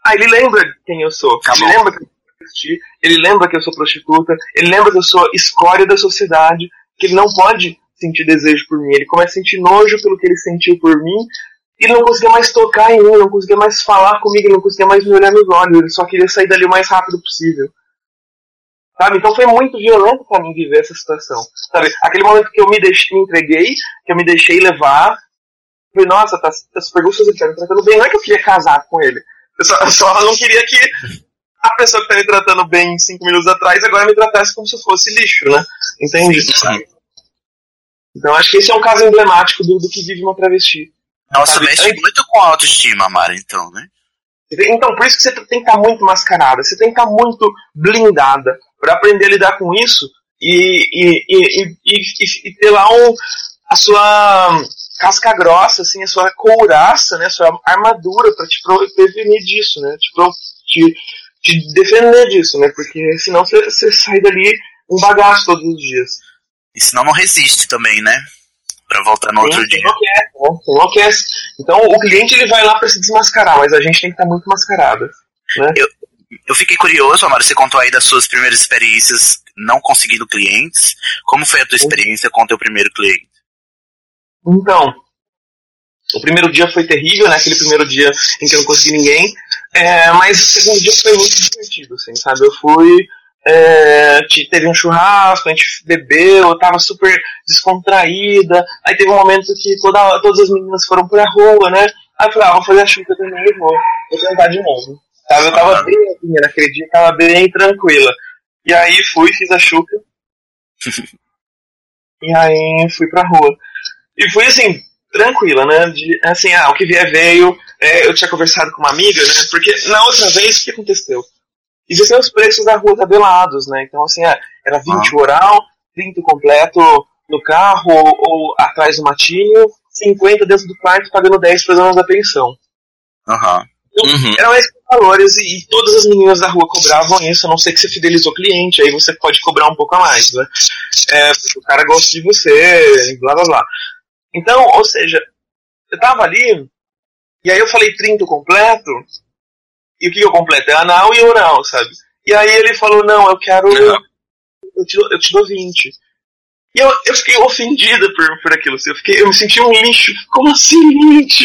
aí ele lembra quem eu sou. Ele lembra que eu sou ele lembra que eu sou prostituta, ele lembra que eu sou escória da sociedade, que ele não pode sentir desejo por mim. Ele começa a sentir nojo pelo que ele sentiu por mim, ele não conseguia mais tocar em mim, não conseguia mais falar comigo, ele não conseguia mais me olhar nos olhos, ele só queria sair dali o mais rápido possível. Sabe? Então foi muito violento para mim viver essa situação. Sabe? Aquele momento que eu me, deixei, me entreguei, que eu me deixei levar, falei, nossa, tá, super gostoso, ele tá me tratando bem. Não é que eu queria casar com ele. Eu só, eu só não queria que a pessoa que tá me tratando bem cinco minutos atrás agora me tratasse como se fosse lixo, né? Entende? Então acho que esse é um caso emblemático do, do que vive uma travesti. Nossa, sabe? mexe muito com a autoestima, Mara, então, né? Então, por isso que você tem que estar muito mascarada, você tem que estar muito blindada para aprender a lidar com isso e, e, e, e, e ter lá um, a sua casca grossa, assim, a sua couraça, né, a sua armadura para te prevenir disso, né, te, te, te, defender disso, né, porque senão você, você sai dali um bagaço todos os dias. E senão não resiste também, né? Pra voltar no outro dia. Enlouquece, né? enlouquece. Então o cliente ele vai lá para se desmascarar, mas a gente tem que estar muito mascarada. Né? Eu, eu fiquei curioso, Amaro, você contou aí das suas primeiras experiências não conseguindo clientes. Como foi a tua experiência com o teu primeiro cliente? Então, o primeiro dia foi terrível, né? Aquele primeiro dia em que eu não consegui ninguém. É, mas o segundo dia foi muito divertido, assim, sabe? Eu fui. É, teve um churrasco, a gente bebeu, eu tava super descontraída. Aí teve um momento que toda, todas as meninas foram pra rua, né? Aí eu falei, ah, vou fazer a chuva também e vou. Vou tentar de novo. Eu tava bem naquele dia, tava bem tranquila. E aí fui, fiz a chuca. e aí fui pra rua. E fui assim, tranquila, né? De, assim, ah, o que vier veio. É, eu tinha conversado com uma amiga, né? Porque na outra vez, o que aconteceu? Existem os preços da rua tabelados, né? Então, assim, ah, era 20 ah. oral, 30 completo no carro ou, ou, atrás do matinho, 50 dentro do quarto, pagando 10 para donas da pensão. Aham. Uhum. Uhum. Eram esses valores e, e, todas as meninas da rua cobravam isso, a não ser que você fidelizou o cliente, aí você pode cobrar um pouco a mais, né? É, porque o cara gosta de você, blá blá blá. Então, ou seja, eu tava ali, e aí eu falei 30 completo, e o que eu completo? É anal e oral, sabe? E aí ele falou, não, eu quero. Eu te, eu te dou 20. E eu, eu fiquei ofendida por, por aquilo. Assim, eu, fiquei, eu me senti um lixo. Como assim, lixo?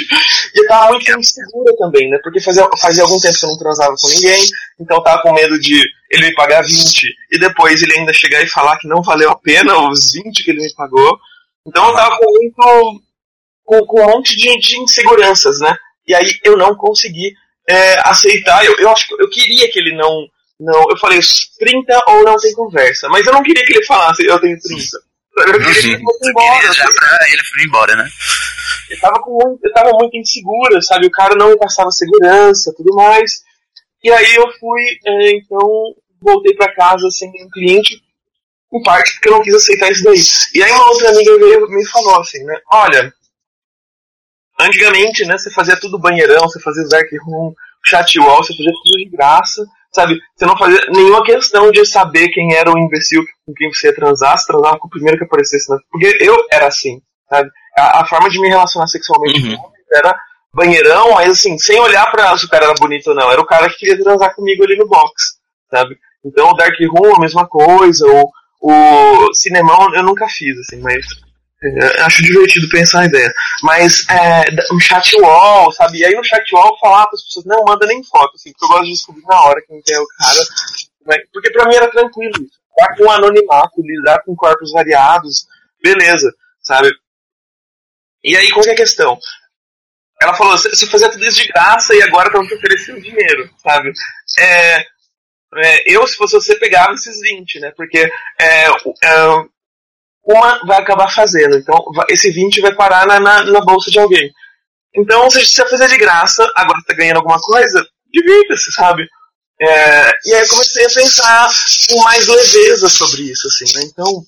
E eu tava muito insegura também, né? Porque fazia, fazia algum tempo que eu não transava com ninguém. Então eu tava com medo de ele me pagar 20 e depois ele ainda chegar e falar que não valeu a pena os 20 que ele me pagou. Então eu tava com muito. com, com um monte de, de inseguranças, né? E aí eu não consegui é, aceitar. Eu, eu acho que eu queria que ele não. Não, eu falei 30 ou não tem conversa. Mas eu não queria que ele falasse eu tenho 30. Eu queria que ele fosse embora. Já pra ele foi embora, né? Eu tava, com muito, eu tava muito insegura, sabe? O cara não me passava segurança tudo mais. E aí eu fui, é, então, voltei para casa sem nenhum cliente, em parte porque eu não quis aceitar isso daí. E aí uma outra amiga veio me falou assim, né? Olha, antigamente, né, você fazia tudo banheirão, você fazia dark room, chat wall, você fazia tudo de graça sabe? Você não fazia nenhuma questão de saber quem era o imbecil com quem você ia transar, se transava com o primeiro que aparecesse. Né? Porque eu era assim, sabe? A, a forma de me relacionar sexualmente uhum. era banheirão, mas assim, sem olhar pra se o cara era bonito ou não. Era o cara que queria transar comigo ali no box, sabe? Então o Dark Room, a mesma coisa, o, o Cinemão eu nunca fiz, assim, mas é, acho divertido pensar a ideia. Mas é, um chat wall, sabe? E aí no chat wall falar para as pessoas, não manda nem foto, assim, porque eu gosto de descobrir na hora quem é o cara. Né? Porque pra mim era tranquilo isso. Lidar com anonimato, lidar com corpos variados, beleza, sabe? E aí, qual é a questão? Ela falou, você fazia tudo isso de graça e agora estão te oferecendo dinheiro, sabe? É, é, eu, se fosse você, pegava esses 20, né? Porque é, é, uma vai acabar fazendo, então esse 20 vai parar na, na, na bolsa de alguém. Então, se você fazer de graça, agora você tá ganhando alguma coisa, divirta-se, sabe? É, e aí eu comecei a pensar com mais leveza sobre isso, assim, né? Então,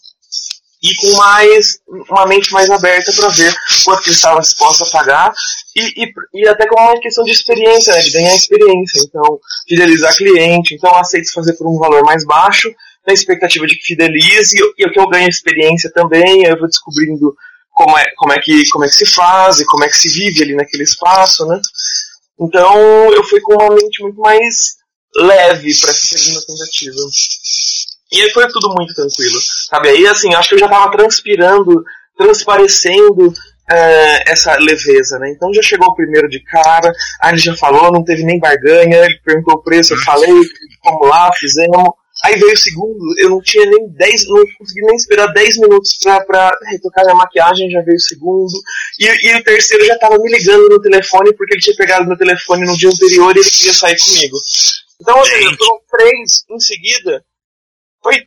e com mais uma mente mais aberta para ver quanto que eles estavam dispostos a pagar e, e, e até com uma questão de experiência, né, de ganhar experiência. Então, fidelizar cliente, então aceito fazer por um valor mais baixo, na expectativa de que fidelize e, e o que eu ganho experiência também, aí eu vou descobrindo como é, como, é que, como é que se faz e como é que se vive ali naquele espaço, né? Então eu fui com uma mente muito mais leve para essa segunda tentativa. E aí foi tudo muito tranquilo, sabe? Aí, assim, acho que eu já tava transpirando, transparecendo eh, essa leveza, né? Então já chegou o primeiro de cara, aí ele já falou, não teve nem barganha, ele perguntou o preço, eu falei, vamos lá, fizemos. Aí veio o segundo, eu não tinha nem 10, não consegui nem esperar 10 minutos pra, pra retocar minha maquiagem, já veio o segundo. E, e o terceiro já tava me ligando no telefone, porque ele tinha pegado meu telefone no dia anterior e ele queria sair comigo. Então, ou seja, foram três em seguida. Foi.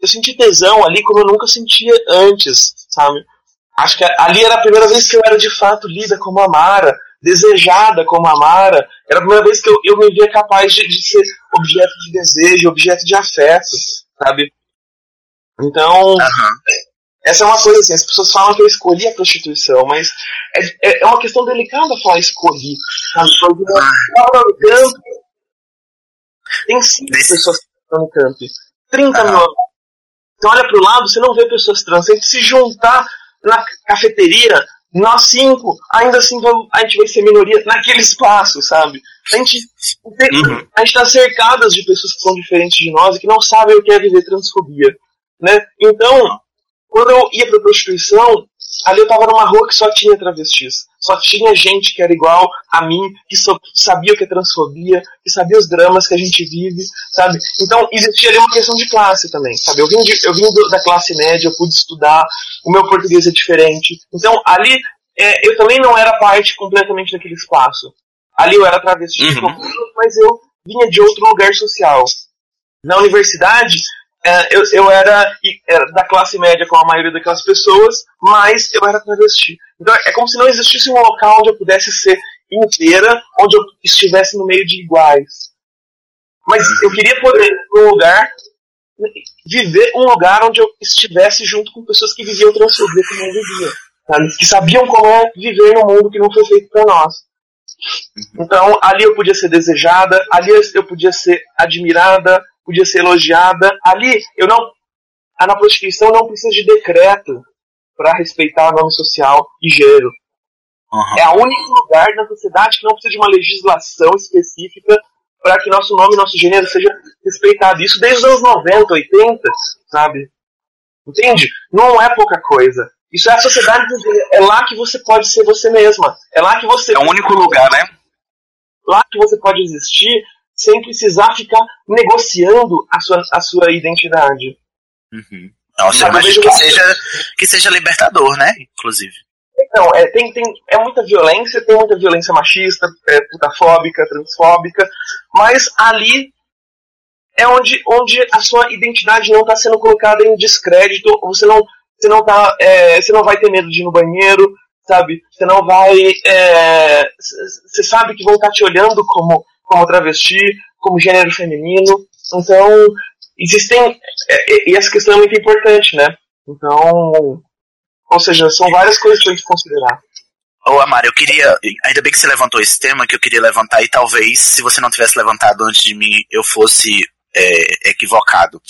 Eu senti tesão ali como eu nunca sentia antes, sabe? Acho que ali era a primeira vez que eu era de fato lida como a Mara, desejada como a Mara. Era a primeira vez que eu, eu me via capaz de, de ser objeto de desejo, objeto de afeto, sabe? Então, essa é uma coisa assim, as pessoas falam que eu escolhi a prostituição, mas é, é, é uma questão delicada falar escolhi, sabe? Lá no campo, tem cinco pessoas que estão no campo, 30 mil Você olha pro lado, você não vê pessoas trans. Se a gente se juntar na cafeteria, nós cinco, ainda assim vamos- a gente vai ser minoria naquele espaço, sabe? A gente, a gente tá cercadas de pessoas que são diferentes de nós e que não sabem o que é viver transfobia, né? Então, quando eu ia pra prostituição, ali eu tava numa rua que só tinha travestis. Só tinha gente que era igual a mim, que só sabia o que é transfobia, que sabia os dramas que a gente vive, sabe? Então existia ali uma questão de classe também, sabe? Eu vim, de- eu vim do- da classe média, eu pude estudar, o meu português é diferente. Então ali é, eu também não era parte completamente daquele espaço. Ali eu era travesti, mas eu vinha de outro lugar social. Na universidade, eu, eu era, era da classe média com a maioria daquelas pessoas, mas eu era travesti. Então é como se não existisse um local onde eu pudesse ser inteira, onde eu estivesse no meio de iguais. Mas eu queria poder, num lugar, viver um lugar onde eu estivesse junto com pessoas que viviam transfobia como eu vivia. sabe? Que sabiam como é viver num mundo que não foi feito para nós. Então, ali eu podia ser desejada, ali eu podia ser admirada, podia ser elogiada. Ali eu não. A na prostituição não precisa de decreto para respeitar nome social e gênero. É o único lugar na sociedade que não precisa de uma legislação específica para que nosso nome e nosso gênero seja respeitado. Isso desde os anos 90, 80, sabe? Entende? Não é pouca coisa. Isso é a sociedade brasileira. É lá que você pode ser você mesma. É lá que você. É o único lugar, né? Lá que você pode existir sem precisar ficar negociando a sua, a sua identidade. Nossa, eu Sabe, imagino que seja, que seja libertador, né? Inclusive. Então, é, tem, tem, é muita violência, tem muita violência machista, é, putafóbica, transfóbica, mas ali é onde, onde a sua identidade não está sendo colocada em descrédito, você não, você não tá, é, você não vai ter medo de ir no banheiro, sabe? Você não vai, é, você sabe que vão estar te olhando como, como travesti, como gênero feminino, então existem, é, e essa questão é muito importante, né? Então, ou seja, são várias coisas pra gente considerar. Ô, Amara, eu queria. Ainda bem que você levantou esse tema que eu queria levantar, e talvez, se você não tivesse levantado antes de mim, eu fosse é, equivocado.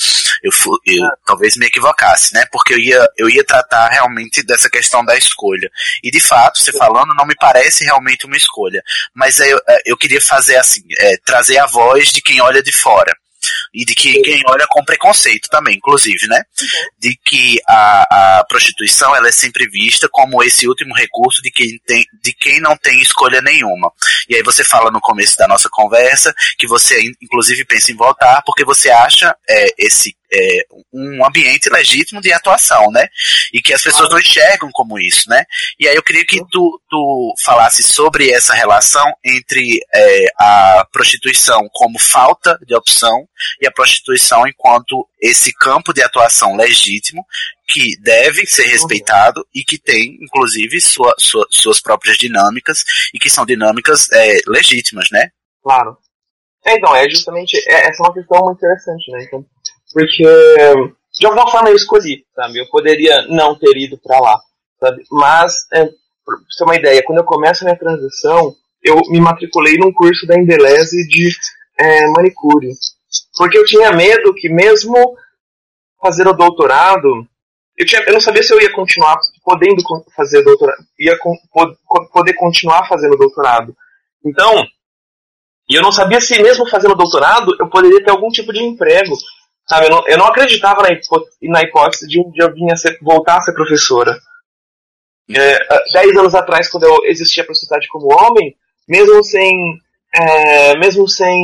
Eu, eu talvez me equivocasse, né? Porque eu ia, eu ia tratar realmente dessa questão da escolha. E de fato, você falando, não me parece realmente uma escolha. Mas eu, eu queria fazer assim, é, trazer a voz de quem olha de fora. E de que quem olha com preconceito também, inclusive, né? De que a, a prostituição ela é sempre vista como esse último recurso de quem, tem, de quem não tem escolha nenhuma. E aí você fala no começo da nossa conversa que você inclusive pensa em voltar porque você acha é, esse é, um ambiente legítimo de atuação, né? E que as pessoas não enxergam como isso, né? E aí eu queria que tu, tu falasse sobre essa relação entre é, a prostituição como falta de opção e a prostituição enquanto esse campo de atuação legítimo que deve ser respeitado e que tem, inclusive, sua, sua, suas próprias dinâmicas e que são dinâmicas é, legítimas, né? Claro. É, então, é justamente, é, essa é uma questão muito interessante, né? Então, porque, de alguma forma eu escolhi, sabe? Eu poderia não ter ido para lá, sabe? Mas, é, pra você ter uma ideia, quando eu começo a minha transição, eu me matriculei num curso da Embeleze de é, manicure. Porque eu tinha medo que mesmo fazer o doutorado, eu, tinha, eu não sabia se eu ia continuar podendo fazer doutorado, ia com, poder continuar fazendo doutorado. Então, e eu não sabia se mesmo fazendo doutorado eu poderia ter algum tipo de emprego. Sabe, eu não, eu não acreditava na, hipótese, na hipótese de um dia eu vinha ser, voltar a ser professora. É, dez anos atrás, quando eu existia para a sociedade como homem, mesmo sem, é, mesmo sem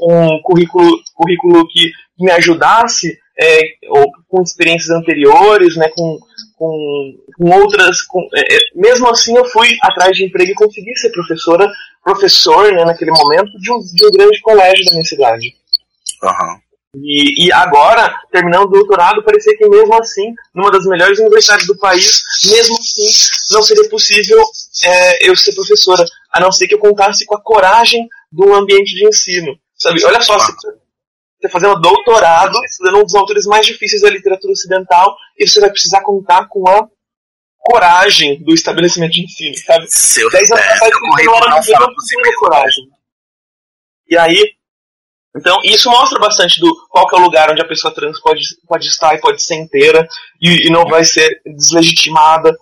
um currículo, currículo que me ajudasse, é, ou com experiências anteriores, né, com, com, com outras. Com, é, é, mesmo assim, eu fui atrás de emprego e consegui ser professora, professor, né, naquele momento, de um, de um grande colégio da minha cidade. Uhum. E, e, agora, terminando o doutorado, parecia que mesmo assim, numa das melhores universidades do país, mesmo assim, não seria possível é, eu ser professora, a não ser que eu contasse com a coragem do ambiente de ensino. Sabe? Olha só, você, você fazendo doutorado, estudando um dos autores mais difíceis da literatura ocidental, e você vai precisar contar com a coragem do estabelecimento de ensino, sabe? Seu, Dez anos é, atrás, não não eu por si não tinha mesmo. coragem. E aí, então, isso mostra bastante do qual é o lugar onde a pessoa trans pode, pode estar e pode ser inteira e, e não vai ser deslegitimada.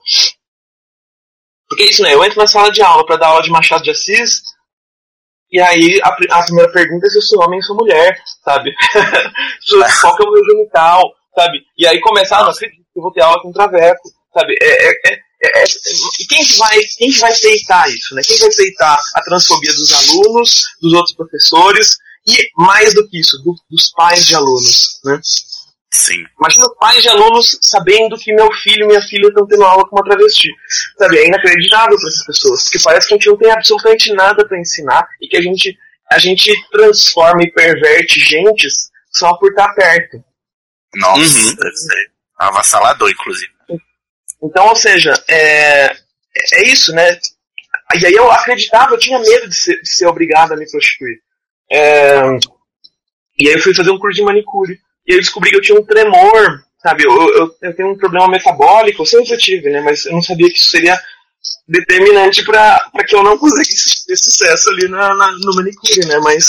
Porque é isso, né? Eu entro na sala de aula para dar aula de Machado de Assis e aí a, a primeira pergunta é se eu sou homem ou sou mulher, sabe? Qual que é o meu genital, sabe? E aí começa, ah, não acredito que eu vou ter aula com traveco, sabe? É, é, é, é- é- quem que vai, quem que vai peitar isso, né? Quem vai peitar a transfobia dos alunos, dos outros professores e mais do que isso, do- dos pais de alunos, né? Sim. Imagina os pais de alunos sabendo que meu filho e minha filha estão tendo aula com uma travesti. Sabe, é inacreditável para essas pessoas, porque parece que a gente não tem absolutamente nada para ensinar e que a gente, a gente transforma e perverte gentes só por estar perto. Nossa, Uhum. deve ser avassalador, inclusive. Então, ou seja, é, é isso, né? E aí eu acreditava, eu tinha medo de ser, de ser obrigado a me prostituir. É, e aí eu fui fazer um curso de manicure. E aí eu descobri que eu tinha um tremor, sabe? Eu, eu, eu tenho um problema metabólico, eu sempre tive, né? Mas eu não sabia que isso seria determinante para que eu não conseguisse ter sucesso ali na, na- no manicure, né? Mas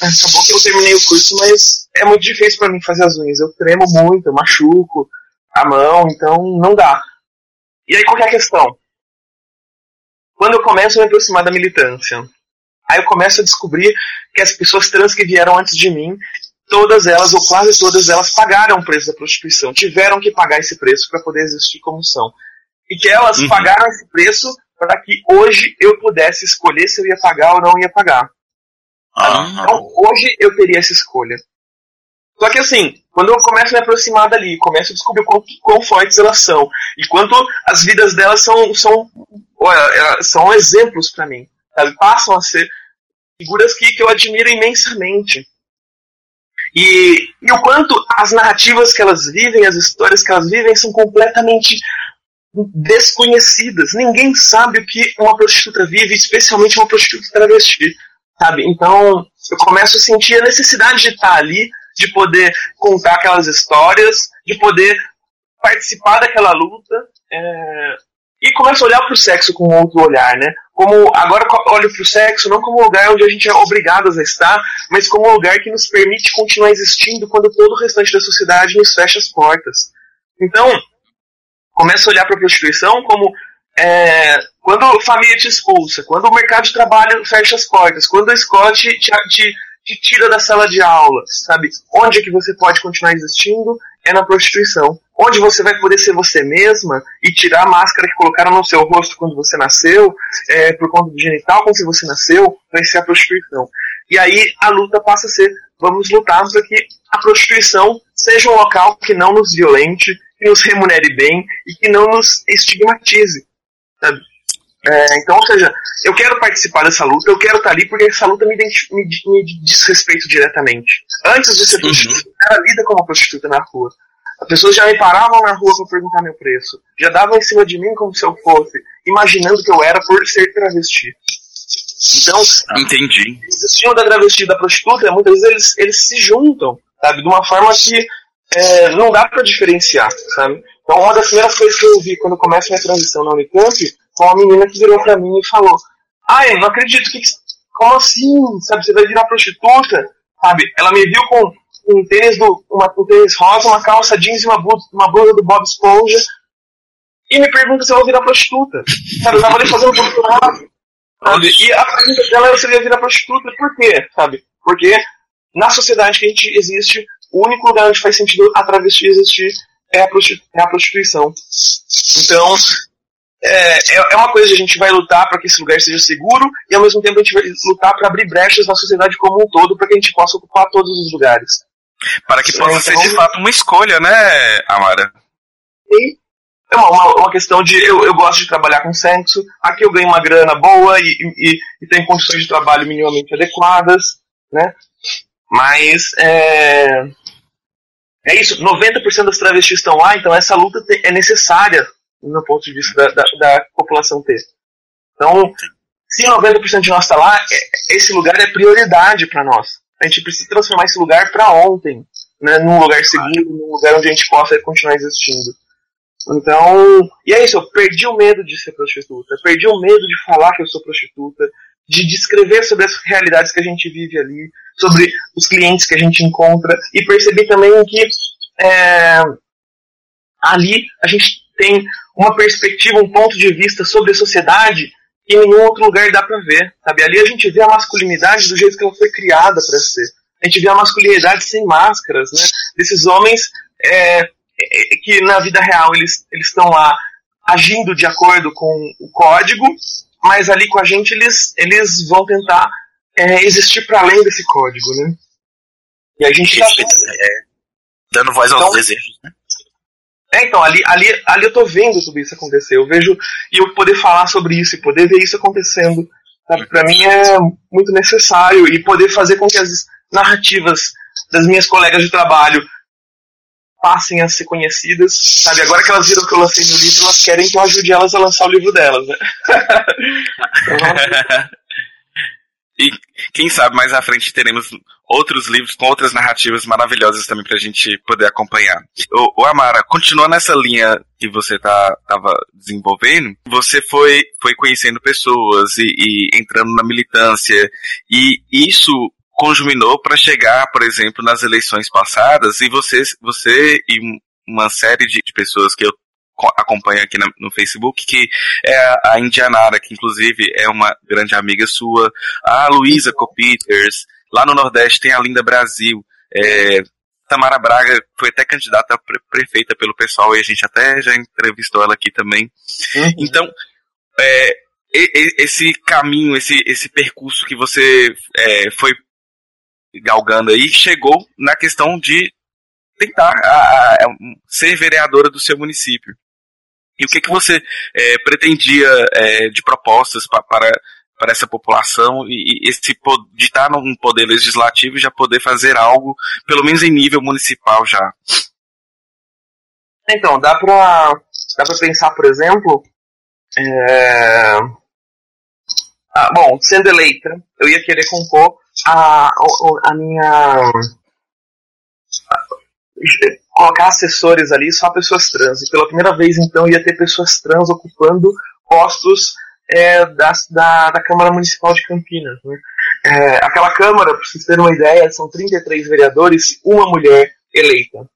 acabou que eu terminei o curso, mas é muito difícil para mim fazer as unhas. Eu tremo muito, eu machuco a mão, então não dá. E aí qual é a questão? Quando eu começo a me aproximar da militância, aí eu começo a descobrir que as pessoas trans que vieram antes de mim, todas elas, ou quase todas elas, pagaram o preço da prostituição, tiveram que pagar esse preço para poder existir como são. E que elas Uhum. pagaram esse preço para que hoje eu pudesse escolher se eu ia pagar ou não ia pagar. Então, hoje eu teria essa escolha. Só que assim, quando eu começo a me aproximar dali, começo a descobrir quão, quão fortes elas são, e quanto as vidas delas são, são, olha, elas são exemplos para mim. Sabe? Passam a ser figuras que, que eu admiro imensamente. E, e o quanto as narrativas que elas vivem, as histórias que elas vivem, são completamente desconhecidas. Ninguém sabe o que uma prostituta vive, especialmente uma prostituta travesti. Sabe? Então, eu começo a sentir a necessidade de estar ali, de poder contar aquelas histórias, de poder participar daquela luta. é, E começo a olhar para o sexo com outro olhar, né? Como agora olho para o sexo não como lugar onde a gente é obrigado a estar, mas como um lugar que nos permite continuar existindo quando todo o restante da sociedade nos fecha as portas. Então, começo a olhar para a prostituição como é, quando a família te expulsa, quando o mercado de trabalho fecha as portas, quando a escola te, te, te, te tira da sala de aula, sabe? Onde é que você pode continuar existindo é na prostituição. Onde você vai poder ser você mesma e tirar a máscara que colocaram no seu rosto quando você nasceu, é, por conta do genital que você nasceu, vai ser a prostituição. E aí a luta passa a ser, vamos lutar para que a prostituição seja um local que não nos violente, que nos remunere bem e que não nos estigmatize. Sabe? É, então, ou seja, eu quero participar dessa luta, eu quero estar ali porque essa luta me, me, me diz respeito diretamente. Antes de ser prostituta, eu era lida como prostituta na rua. As pessoas já me paravam na rua para perguntar meu preço. Já davam em cima de mim como se eu fosse, imaginando que eu era por ser travesti. Então, Entendi. esse estilo da travesti da prostituta, muitas vezes eles, eles se juntam, sabe? De uma forma que é, não dá pra diferenciar, sabe? Então, uma das primeiras coisas que eu vi quando eu começo minha transição na Unicamp uma menina que virou pra mim e falou: Ah, eu não acredito, que, que- como assim? Sabe, você vai virar prostituta? Sabe? Ela me viu com um tênis, do, uma, um tênis rosa, uma calça jeans e uma blusa, uma blusa do Bob Esponja e me pergunta se eu vou virar prostituta. Sabe, eu tava ali fazendo doutorado. Sabe? E a pergunta dela é se eu ia virar prostituta. Por quê? Sabe? Porque na sociedade que a gente existe, o único lugar onde faz sentido a travesti existir é a, é a prostituição. Então, é, é- é uma coisa que a gente vai lutar para que esse lugar seja seguro e ao mesmo tempo a gente vai lutar para abrir brechas na sociedade como um todo para que a gente possa ocupar todos os lugares. Para que possa ser Então- de fato uma escolha, né, Amara? E é uma, uma, uma questão de eu, eu gosto de trabalhar com sexo, aqui eu ganho uma grana boa e, e, e tenho condições de trabalho minimamente adequadas, né? Mas é, é isso, 90% das travestis estão lá, então essa luta é necessária no ponto de vista da, da, da população ter. Então, se 90% de nós está lá, é- esse lugar é prioridade para nós. A gente precisa transformar esse lugar para ontem, né, num lugar seguro, num lugar onde a gente possa continuar existindo. Então, e é isso, eu perdi o medo de ser prostituta, perdi o medo de falar que eu sou prostituta, de descrever sobre as realidades que a gente vive ali, sobre os clientes que a gente encontra, e percebi também que é, ali a gente tem uma perspectiva, um ponto de vista sobre a sociedade que em nenhum outro lugar dá pra ver, sabe? Ali a gente vê a masculinidade do jeito que ela foi criada para ser. A gente vê a masculinidade sem máscaras, né? Desses homens é, é, que na vida real eles eles estão lá agindo de acordo com o código, mas ali com a gente eles eles vão tentar é, existir para além desse código, né? E a gente tá É, dando voz aos Então- desejos, né? É, então, ali, ali, ali eu tô vendo tudo isso acontecer. Eu vejo. E eu poder falar sobre isso e poder ver isso acontecendo. Sabe, pra mim é muito necessário. E poder fazer com que as narrativas das minhas colegas de trabalho passem a ser conhecidas. Sabe, agora que elas viram que eu lancei meu livro, elas querem que eu ajude elas a lançar o livro delas, né? E quem sabe mais à frente teremos outros livros com outras narrativas maravilhosas também pra gente poder acompanhar. O, Amara, continuando nessa linha que você tá, tava desenvolvendo, você foi, foi conhecendo pessoas e, e entrando na militância, e isso conjuminou para chegar, por exemplo, nas eleições passadas, e você, você e uma série de, de pessoas que eu co- acompanho aqui no Facebook, que é a, Indianara, que inclusive é uma grande amiga sua, a Luísa Copiters, lá no Nordeste tem a Linda Brasil, é, Tamara Braga foi até candidata a pre- prefeita pelo pessoal e a gente até já entrevistou ela aqui também. Então, é, esse caminho, esse, esse percurso que você é, foi galgando aí, chegou na questão de tentar a- a- ser vereadora do seu município. E o que, que você é, pretendia é, de propostas pa- para, para essa população e, e esse de estar num poder legislativo e já poder fazer algo, pelo menos em nível municipal já? Então, dá pra, dá pra pensar, por exemplo, é... ah, bom, sendo eleita, eu ia querer compor a, o- a minha. colocar assessores ali só pessoas trans. E pela primeira vez, então, ia ter pessoas trans ocupando postos é, da, da, da Câmara Municipal de Campinas. né? É, aquela Câmara, para vocês terem uma ideia, são 33 vereadores, uma mulher eleita.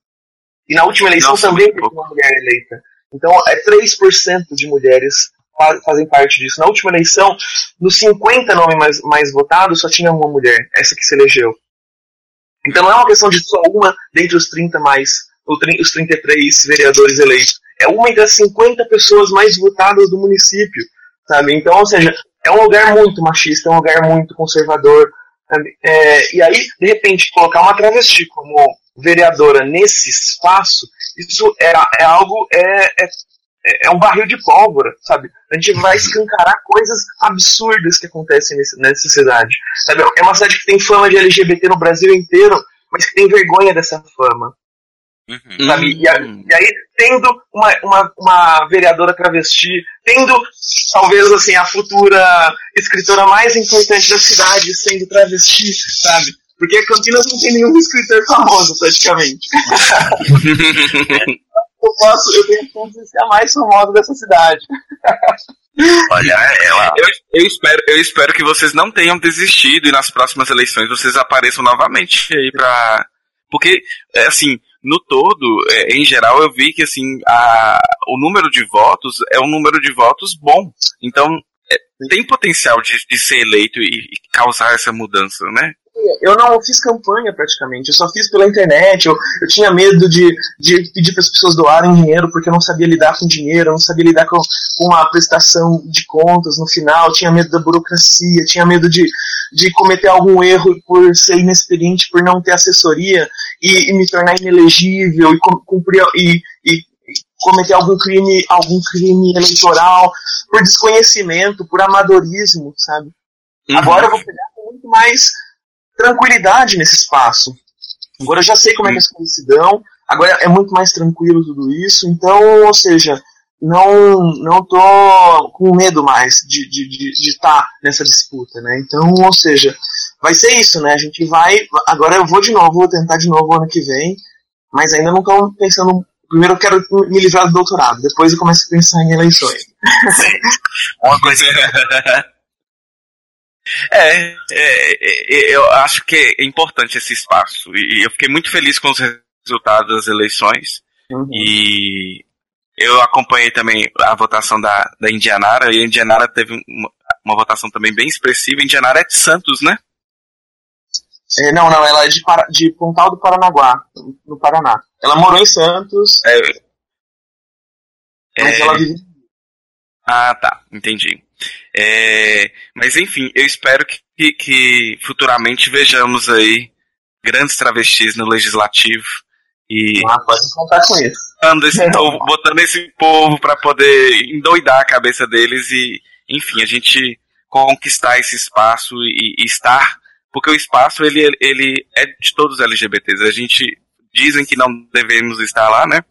E na última eleição Nossa, também teve uma mulher eleita. Então é 3% de mulheres fa- fazem parte disso. Na última eleição, dos 50 nomes mais, mais votados, só tinha uma mulher, essa que se elegeu. Então não é uma questão de só uma dentre os 30 mais, os 33 vereadores eleitos. É uma entre as 50 pessoas mais votadas do município, sabe? Então, ou seja, é um lugar muito machista, é um lugar muito conservador. É, e aí, de repente, colocar uma travesti como vereadora nesse espaço, isso é, é algo, é, é, é um barril de pólvora, sabe? A gente vai escancarar coisas absurdas que acontecem nesse, nessa cidade. Sabe? É uma cidade que tem fama de LGBT no Brasil inteiro, mas que tem vergonha dessa fama. Sabe? E, a- e aí, tendo uma, uma, uma vereadora travesti, tendo talvez assim a futura escritora mais importante da cidade sendo travesti, sabe? Porque Campinas não tem nenhum escritor famoso, praticamente. eu posso, eu tenho chance de ser a mais famosa dessa cidade. Olha, ela... eu, eu, espero, eu espero que vocês não tenham desistido e nas próximas eleições vocês apareçam novamente aí pra. Porque, é, assim, no todo, é, em geral, eu vi que assim, a, o número de votos é um número de votos bom. Então, é, tem potencial de, de ser eleito e, e causar essa mudança, né? Eu não fiz campanha praticamente, eu só fiz pela internet. Eu, eu tinha medo de, de pedir para as pessoas doarem dinheiro porque eu não sabia lidar com dinheiro, eu não sabia lidar com, com a prestação de contas no final, tinha medo da burocracia, tinha medo de, de cometer algum erro por ser inexperiente, por não ter assessoria e, e me tornar inelegível e cum- cumprir e, e cometer algum crime, algum crime eleitoral por desconhecimento, por amadorismo, sabe? Agora eu vou pegar muito mais tranquilidade nesse espaço. Agora eu já sei como é que as coisas se dão, agora é muito mais tranquilo tudo isso, então, ou seja, não não tô com medo mais de de de de estar nessa disputa, né? Então, ou seja, vai ser isso, né? A gente vai, agora eu vou de novo, vou tentar de novo ano que vem, mas ainda não estou pensando Primeiro eu quero me livrar do doutorado, depois eu começo a pensar em eleições. Uma coisa. É, é, é, eu acho que é importante esse espaço. E eu fiquei muito feliz com os resultados das eleições. E eu acompanhei também a votação da, da Indianara, e a Indianara teve uma, uma votação também bem expressiva. A Indianara é de Santos, né? É, não, não, ela é de, Para- de Pontal do Paranaguá, no Paraná. Ela morou em Santos, É, mas é, ela vive Ah, tá, entendi. É, mas enfim, eu espero que, que, futuramente vejamos aí grandes travestis no legislativo e Ah, pode contar com isso. botando esse povo, botando esse povo para poder endoidar a cabeça deles e, enfim, a gente conquistar esse espaço e, e estar, porque o espaço ele, ele é de todos os LGBTs. A gente dizem que não devemos estar lá, né?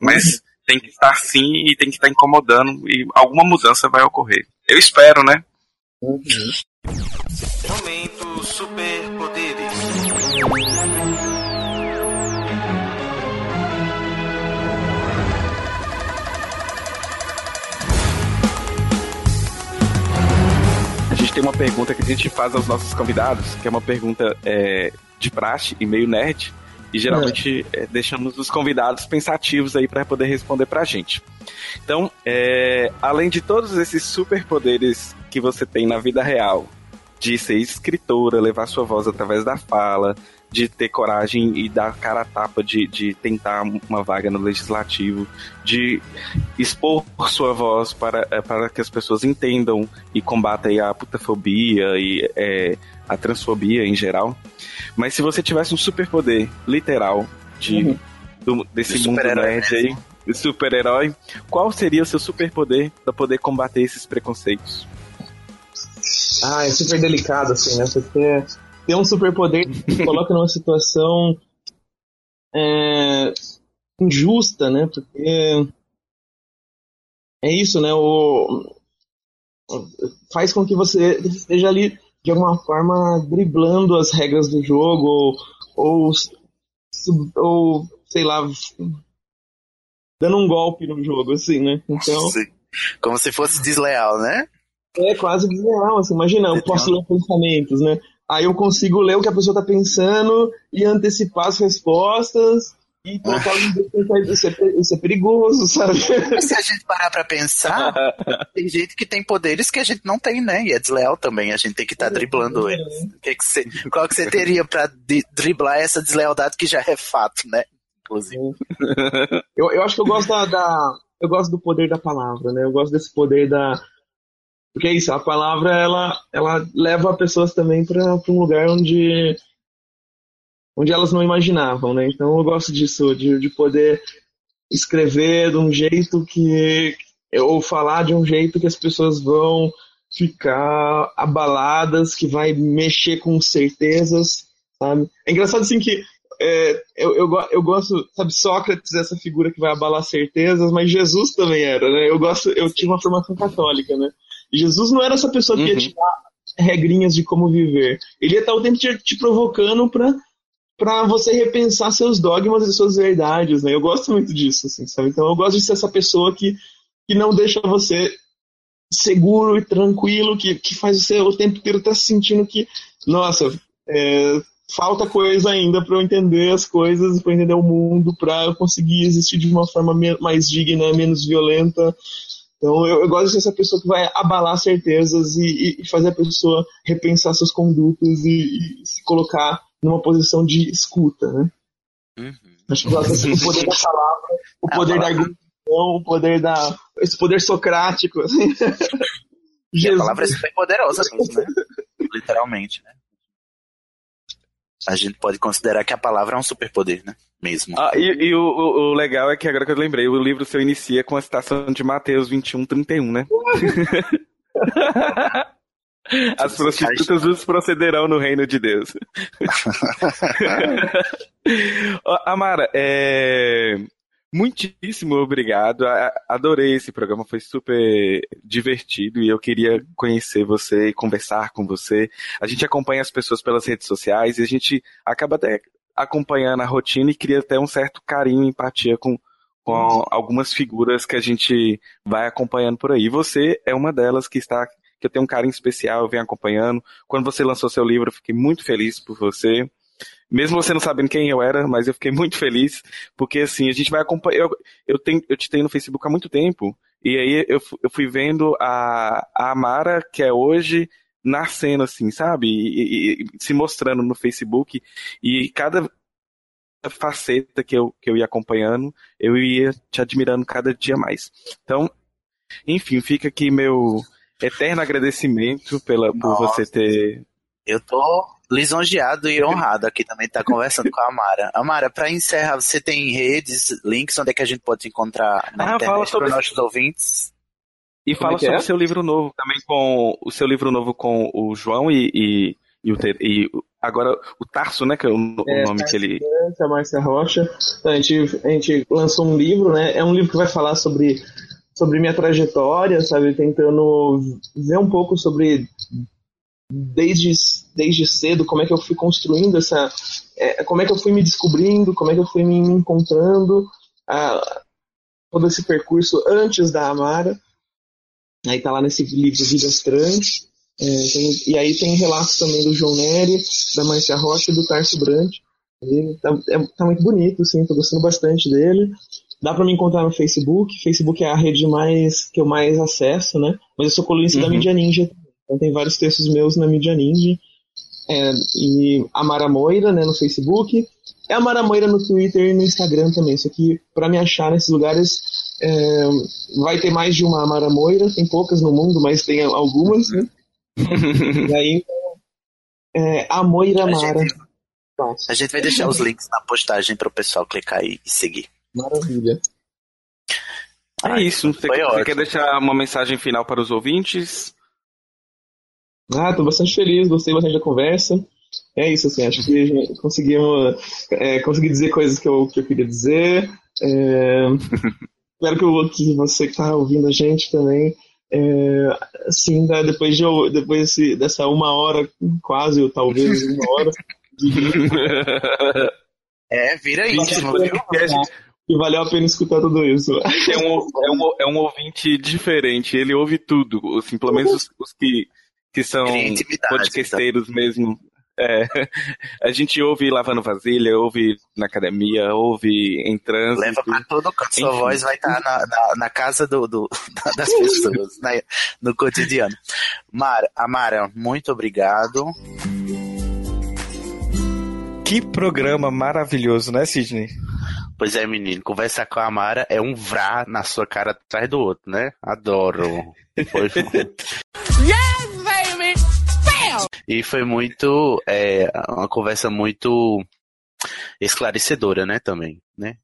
Mas tem que estar sim e tem que estar incomodando e alguma mudança vai ocorrer. Eu espero, né? Momento Superpoderes. A gente tem uma pergunta que a gente faz aos nossos convidados, que é uma pergunta é, de praxe e meio nerd. E geralmente é, deixamos os convidados pensativos aí para poder responder pra gente. Então, é, além de todos esses superpoderes que você tem na vida real, de ser escritora, levar sua voz através da fala, de ter coragem e dar cara a tapa de, de tentar uma vaga no legislativo, de expor sua voz para, eh, para que as pessoas entendam e combatam aí a putafobia e eh, a transfobia em geral. Mas se você tivesse um superpoder literal de, do- desse De mundo super-herói nerd aí, de super-herói, qual seria o seu superpoder para poder combater esses preconceitos? Ah, é super delicado, assim, né? Porque ter um superpoder te coloca numa situação é, injusta, né? Porque é isso, né? O, faz com que você esteja ali de alguma forma driblando as regras do jogo ou, ou, ou sei lá, dando um golpe no jogo, assim, né? Então. Sim. Como se fosse desleal, né? É quase desleal, assim, imagina, eu posso ler pensamentos, né? Aí eu consigo ler o que a pessoa tá pensando e antecipar as respostas E desse isso, é, isso é perigoso, sabe? Mas se a gente parar pra pensar, tem gente que tem poderes que a gente não tem, né? E é desleal também, a gente tem que estar tá driblando eles. Que que você, qual que você teria pra driblar essa deslealdade que já é fato, né? Inclusive. Eu, eu acho que eu gosto da, da- Eu gosto do poder da palavra, né? Eu gosto desse poder da. Porque é isso, a palavra ela, ela leva pessoas também para um lugar onde. onde elas não imaginavam, né? Então eu gosto disso, de, de poder escrever de um jeito que. ou falar de um jeito que as pessoas vão ficar abaladas, que vai mexer com certezas, sabe? É engraçado assim que é, eu, eu, eu gosto, sabe, Sócrates, essa figura que vai abalar certezas, mas Jesus também era, né? Eu gosto, eu tive uma formação católica, né? Jesus não era essa pessoa que ia te dar regrinhas de como viver. Ele ia estar o tempo te, te provocando pra, pra você repensar seus dogmas e suas verdades, né? Eu gosto muito disso, assim, sabe? Então eu gosto de ser essa pessoa que, que não deixa você seguro e tranquilo, que, que faz você o tempo inteiro estar se sentindo que, nossa, é, falta coisa ainda para eu entender as coisas, para entender o mundo, para eu conseguir existir de uma forma mais digna, menos violenta. Então eu, eu gosto de ser essa pessoa que vai abalar certezas e, e- fazer a pessoa repensar seus condutos e, e se colocar numa posição de escuta, né? Acho que desse- o poder da palavra, o A poder da argumentação, o poder da esse poder socrático. Assim. A palavra é super poderosa mesmo, né? Literalmente, né? A gente pode considerar que a palavra é um superpoder, né? Mesmo. Ah, e e o, o- legal é que agora que eu lembrei, o livro seu inicia com a citação de Mateus 21, 31, né? As prostitutas os procederão no reino de Deus. Amara, é... muitíssimo obrigado. Adorei esse programa, foi super divertido e eu queria conhecer você e conversar com você. A gente acompanha as pessoas pelas redes sociais e a gente acaba até acompanhando a rotina e cria até um certo carinho e empatia com, com algumas figuras que a gente vai acompanhando por aí. Você é uma delas que está que eu tenho um carinho especial, eu venho acompanhando. Quando você lançou seu livro, eu fiquei muito feliz por você. Mesmo você não sabendo quem eu era, mas eu fiquei muito feliz, porque assim, a gente vai acompanhar. Eu, eu, tenho, eu te tenho no Facebook há muito tempo, e aí eu, eu fui vendo a, a Amara, que é hoje, nascendo, assim, sabe? E, e- e se mostrando no Facebook, e cada faceta que eu, que eu ia acompanhando, eu ia te admirando cada dia mais. Então, enfim, fica aqui meu eterno agradecimento pela, por Nossa. você ter. Eu tô lisonjeado e honrado aqui também estar conversando com a Amara. Amara, pra encerrar, você tem redes, links, onde é que a gente pode te encontrar na Ah, fala internet sobre- para nossos ouvintes? E Como fala é que sobre é? o seu livro novo também com o seu livro novo com o João e, e, e o Ter- e agora o Tarso, né? Que é o, o É, nome que ele. a Márcia Rocha. Então, a, gente, a gente lançou um livro, né? É um livro que vai falar sobre, sobre minha trajetória, sabe? Tentando ver um pouco sobre desde, desde cedo como é que eu fui construindo essa. é, como é que eu fui me descobrindo, como é que eu fui me encontrando, ah, todo esse percurso antes da Amara. Aí tá lá nesse livro Vidas Trans. É, tem- e aí tem relatos também do João Nery, da Márcia Rocha e do Tarso Brant. Ele tá, é- tá muito bonito, sim, tô gostando bastante dele. Dá pra me encontrar no Facebook. Facebook é a rede mais que eu mais acesso, né? Mas eu sou colunista da Uhum. Mídia Ninja. Então tem vários textos meus na Mídia Ninja. É, e Amara Moira, né, no Facebook. É Amara Moira no Twitter e no Instagram também. Só que pra me achar nesses lugares é, vai ter mais de uma Amara Moira. Tem poucas no mundo, mas tem algumas, né? e aí é, a Moira A Amara. gente, a gente vai deixar os links na postagem para o pessoal clicar e seguir. Maravilha. É isso. Você, você quer deixar uma mensagem final para os ouvintes? Ah, tô bastante feliz, gostei bastante da conversa. É isso, assim, acho que conseguimos é, consegui dizer coisas que eu, que eu queria dizer. É, espero que, o- que você que tá ouvindo a gente também, é, assim, né, depois, de, eu- depois desse- dessa uma hora, quase, ou talvez uma hora, É, vira isso, viu? que valeu a pena escutar tudo isso. É um, é, um, é um ouvinte diferente, ele ouve tudo, assim, pelo menos os, os que, que são podcasteiros mesmo. É, a gente ouve lavando vasilha, ouve na academia, ouve em trânsito. Leva pra todo canto. Sua voz vai estar na, na, na casa do, do- das pessoas, né, no cotidiano. Mara, Amara, muito obrigado. Que programa maravilhoso, né, Sidney? Pois é, menino, conversar com a Amara é um vrá na sua cara atrás do outro, né? Adoro. Foi-! Bam! E foi muito. é, uma conversa muito esclarecedora, né? Também, né?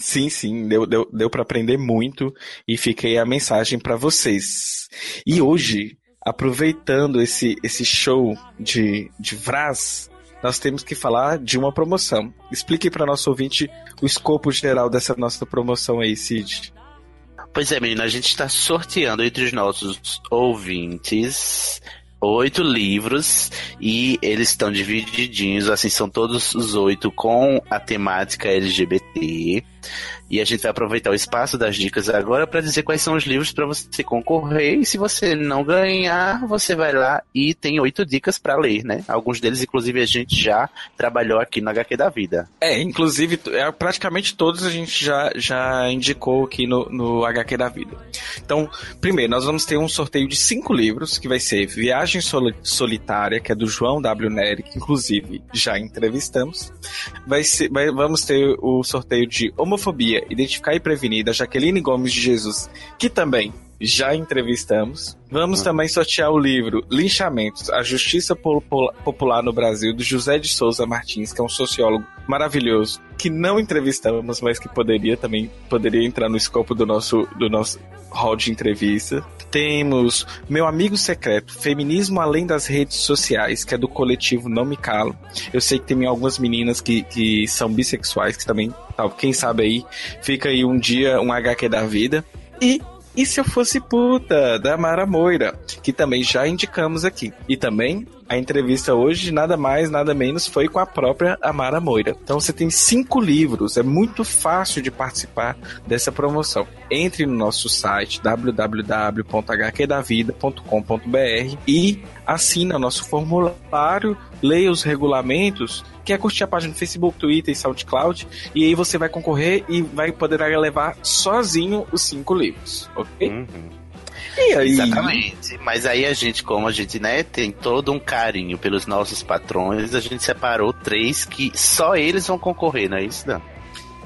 Sim, sim, deu, deu, deu para aprender muito e fiquei a mensagem para vocês. E hoje, aproveitando esse, esse show de, de Vraz, nós temos que falar de uma promoção. Explique para nosso ouvinte o escopo geral dessa nossa promoção aí, Cid. Pois é, menina, a gente está sorteando entre os nossos ouvintes oito livros e eles estão divididinhos, assim, são todos os oito com a temática LGBT. E a gente vai aproveitar o espaço das dicas agora para dizer quais são os livros para você concorrer. E se você não ganhar, você vai lá e tem oito dicas para ler, né? Alguns deles, inclusive, a gente já trabalhou aqui no HQ da Vida. É, inclusive, é, praticamente todos a gente já, já indicou aqui no, no HQ da Vida. Então, primeiro, nós vamos ter um sorteio de cinco livros, que vai ser Viagem Soli- Solitária, que é do João W. Neri, que inclusive já entrevistamos. Vai ser, vai- vamos ter o sorteio de Homofobia, Identificar e Prevenir, da Jaqueline Gomes de Jesus, que também já entrevistamos. Vamos também sortear o livro Linchamentos, a Justiça Popu- Popular no Brasil, do José de Souza Martins, que é um sociólogo maravilhoso, que não entrevistamos, mas que poderia também poderia entrar no escopo do nosso, do nosso hall de entrevista. Temos Meu Amigo Secreto, Feminismo Além das Redes Sociais, que é do coletivo Não Me Calo. Eu sei que tem algumas meninas que, que são bissexuais, que também, tal, quem sabe aí, fica aí um dia um HQ da vida. E e se eu fosse puta, da Mara Moira, que também já indicamos aqui. E também a entrevista hoje, nada mais, nada menos, foi com a própria Amara Moira. Então você tem cinco livros, é muito fácil de participar dessa promoção. Entre no nosso site www.hqdavida.com.br e assina nosso formulário, leia os regulamentos, quer curtir a página no Facebook, Twitter e SoundCloud, e aí você vai concorrer e vai poder levar sozinho os cinco livros, ok? Aí? Exatamente. Mas aí a gente, como a gente, né, tem todo um carinho pelos nossos patrões, a gente separou três que só eles vão concorrer, não é isso, Dan?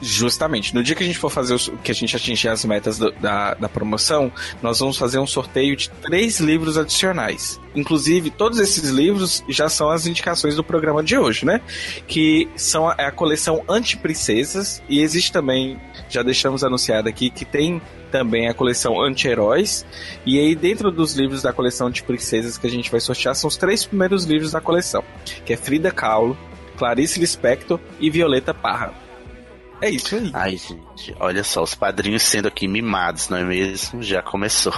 Justamente. No dia que a gente for fazer os, que a gente atingir as metas do- da, da promoção, nós vamos fazer um sorteio de três livros adicionais. Inclusive, todos esses livros já são as indicações do programa de hoje, né? Que são a, é a coleção Anti-Princesas e existe também, já deixamos anunciado aqui, que tem também a coleção Anti-Heróis. E aí, dentro dos livros da coleção Anti-Princesas que a gente vai sortear, são os três primeiros livros da coleção, que é Frida Kahlo, Clarice Lispector e Violeta Parra. É isso aí. Ai, gente, olha só, os padrinhos sendo aqui mimados, não é mesmo? Já começou.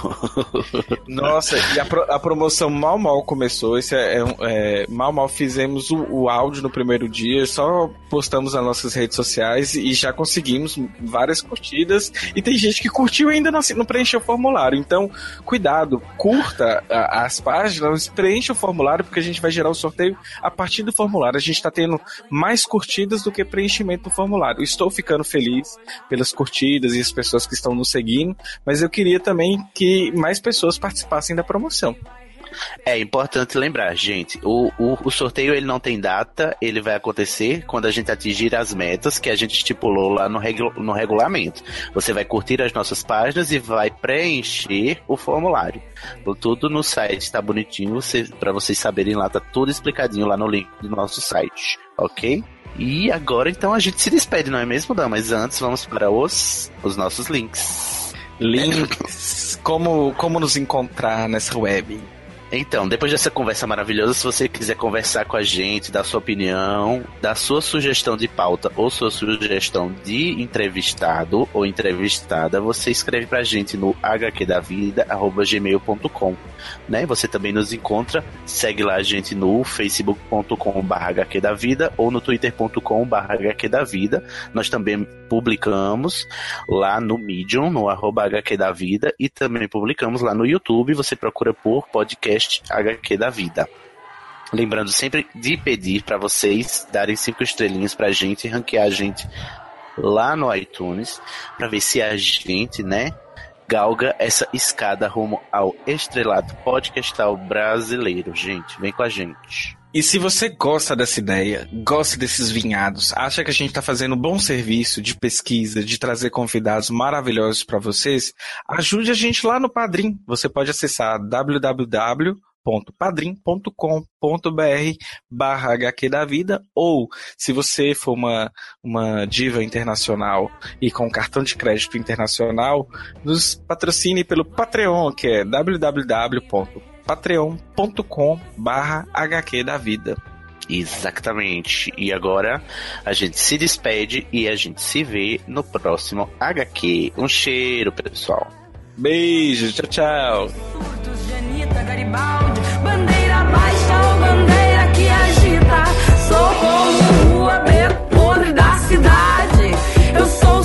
Nossa, e a, pro- a promoção mal mal começou. Esse é, é é, mal mal fizemos o, o áudio no primeiro dia, só postamos nas nossas redes sociais e já conseguimos várias curtidas. E tem gente que curtiu e ainda não, não preencheu o formulário. Então, cuidado, curta a- as páginas, preencha o formulário, porque a gente vai gerar o sorteio a partir do formulário. A gente está tendo mais curtidas do que preenchimento do formulário. Estou ficando feliz pelas curtidas e as pessoas que estão nos seguindo, mas eu queria também que mais pessoas participassem da promoção. É importante lembrar, gente, o, o, o sorteio ele não tem data, ele vai acontecer quando a gente atingir as metas que a gente estipulou lá no, regu no regulamento. Você vai curtir as nossas páginas e vai preencher o formulário. Tudo no site, tá bonitinho, você, pra vocês saberem lá, tá tudo explicadinho lá no link do nosso site, ok? E agora então a gente se despede, não é mesmo, Dan? Mas antes vamos para os, os nossos links. Links, como, como nos encontrar nessa web? Então, depois dessa conversa maravilhosa, se você quiser conversar com a gente, dar sua opinião, dar sua sugestão de pauta ou sua sugestão de entrevistado ou entrevistada, você escreve pra gente no hqdavida.gmail.com né? Você também nos encontra, segue lá a gente no facebook.com.br hqdavida ou no twitter.com.br hqdavida. Nós também publicamos lá no Medium, no arroba Vida, e também publicamos lá no YouTube, você procura por podcast HQ da Vida. Lembrando sempre de pedir para vocês darem cinco estrelinhas pra gente, ranquear a gente lá no iTunes, para ver se a gente, né, galga essa escada rumo ao estrelado podcastal brasileiro. Gente, vem com a gente. E se você gosta dessa ideia, gosta desses vinhados, acha que a gente está fazendo um bom serviço de pesquisa, de trazer convidados maravilhosos para vocês, ajude a gente lá no Padrim. Você pode acessar www.padrim.com.br barra HQ da vida ou se você for uma, uma diva internacional e com cartão de crédito internacional, nos patrocine pelo Patreon, que é www patreon.com barra HQ da vida. Exatamente. E agora a gente se despede e a gente se vê no próximo HQ. Um cheiro, pessoal. Beijo, tchau, tchau. Bandeira baixa, bandeira que agita. Sou como podre da cidade. Eu sou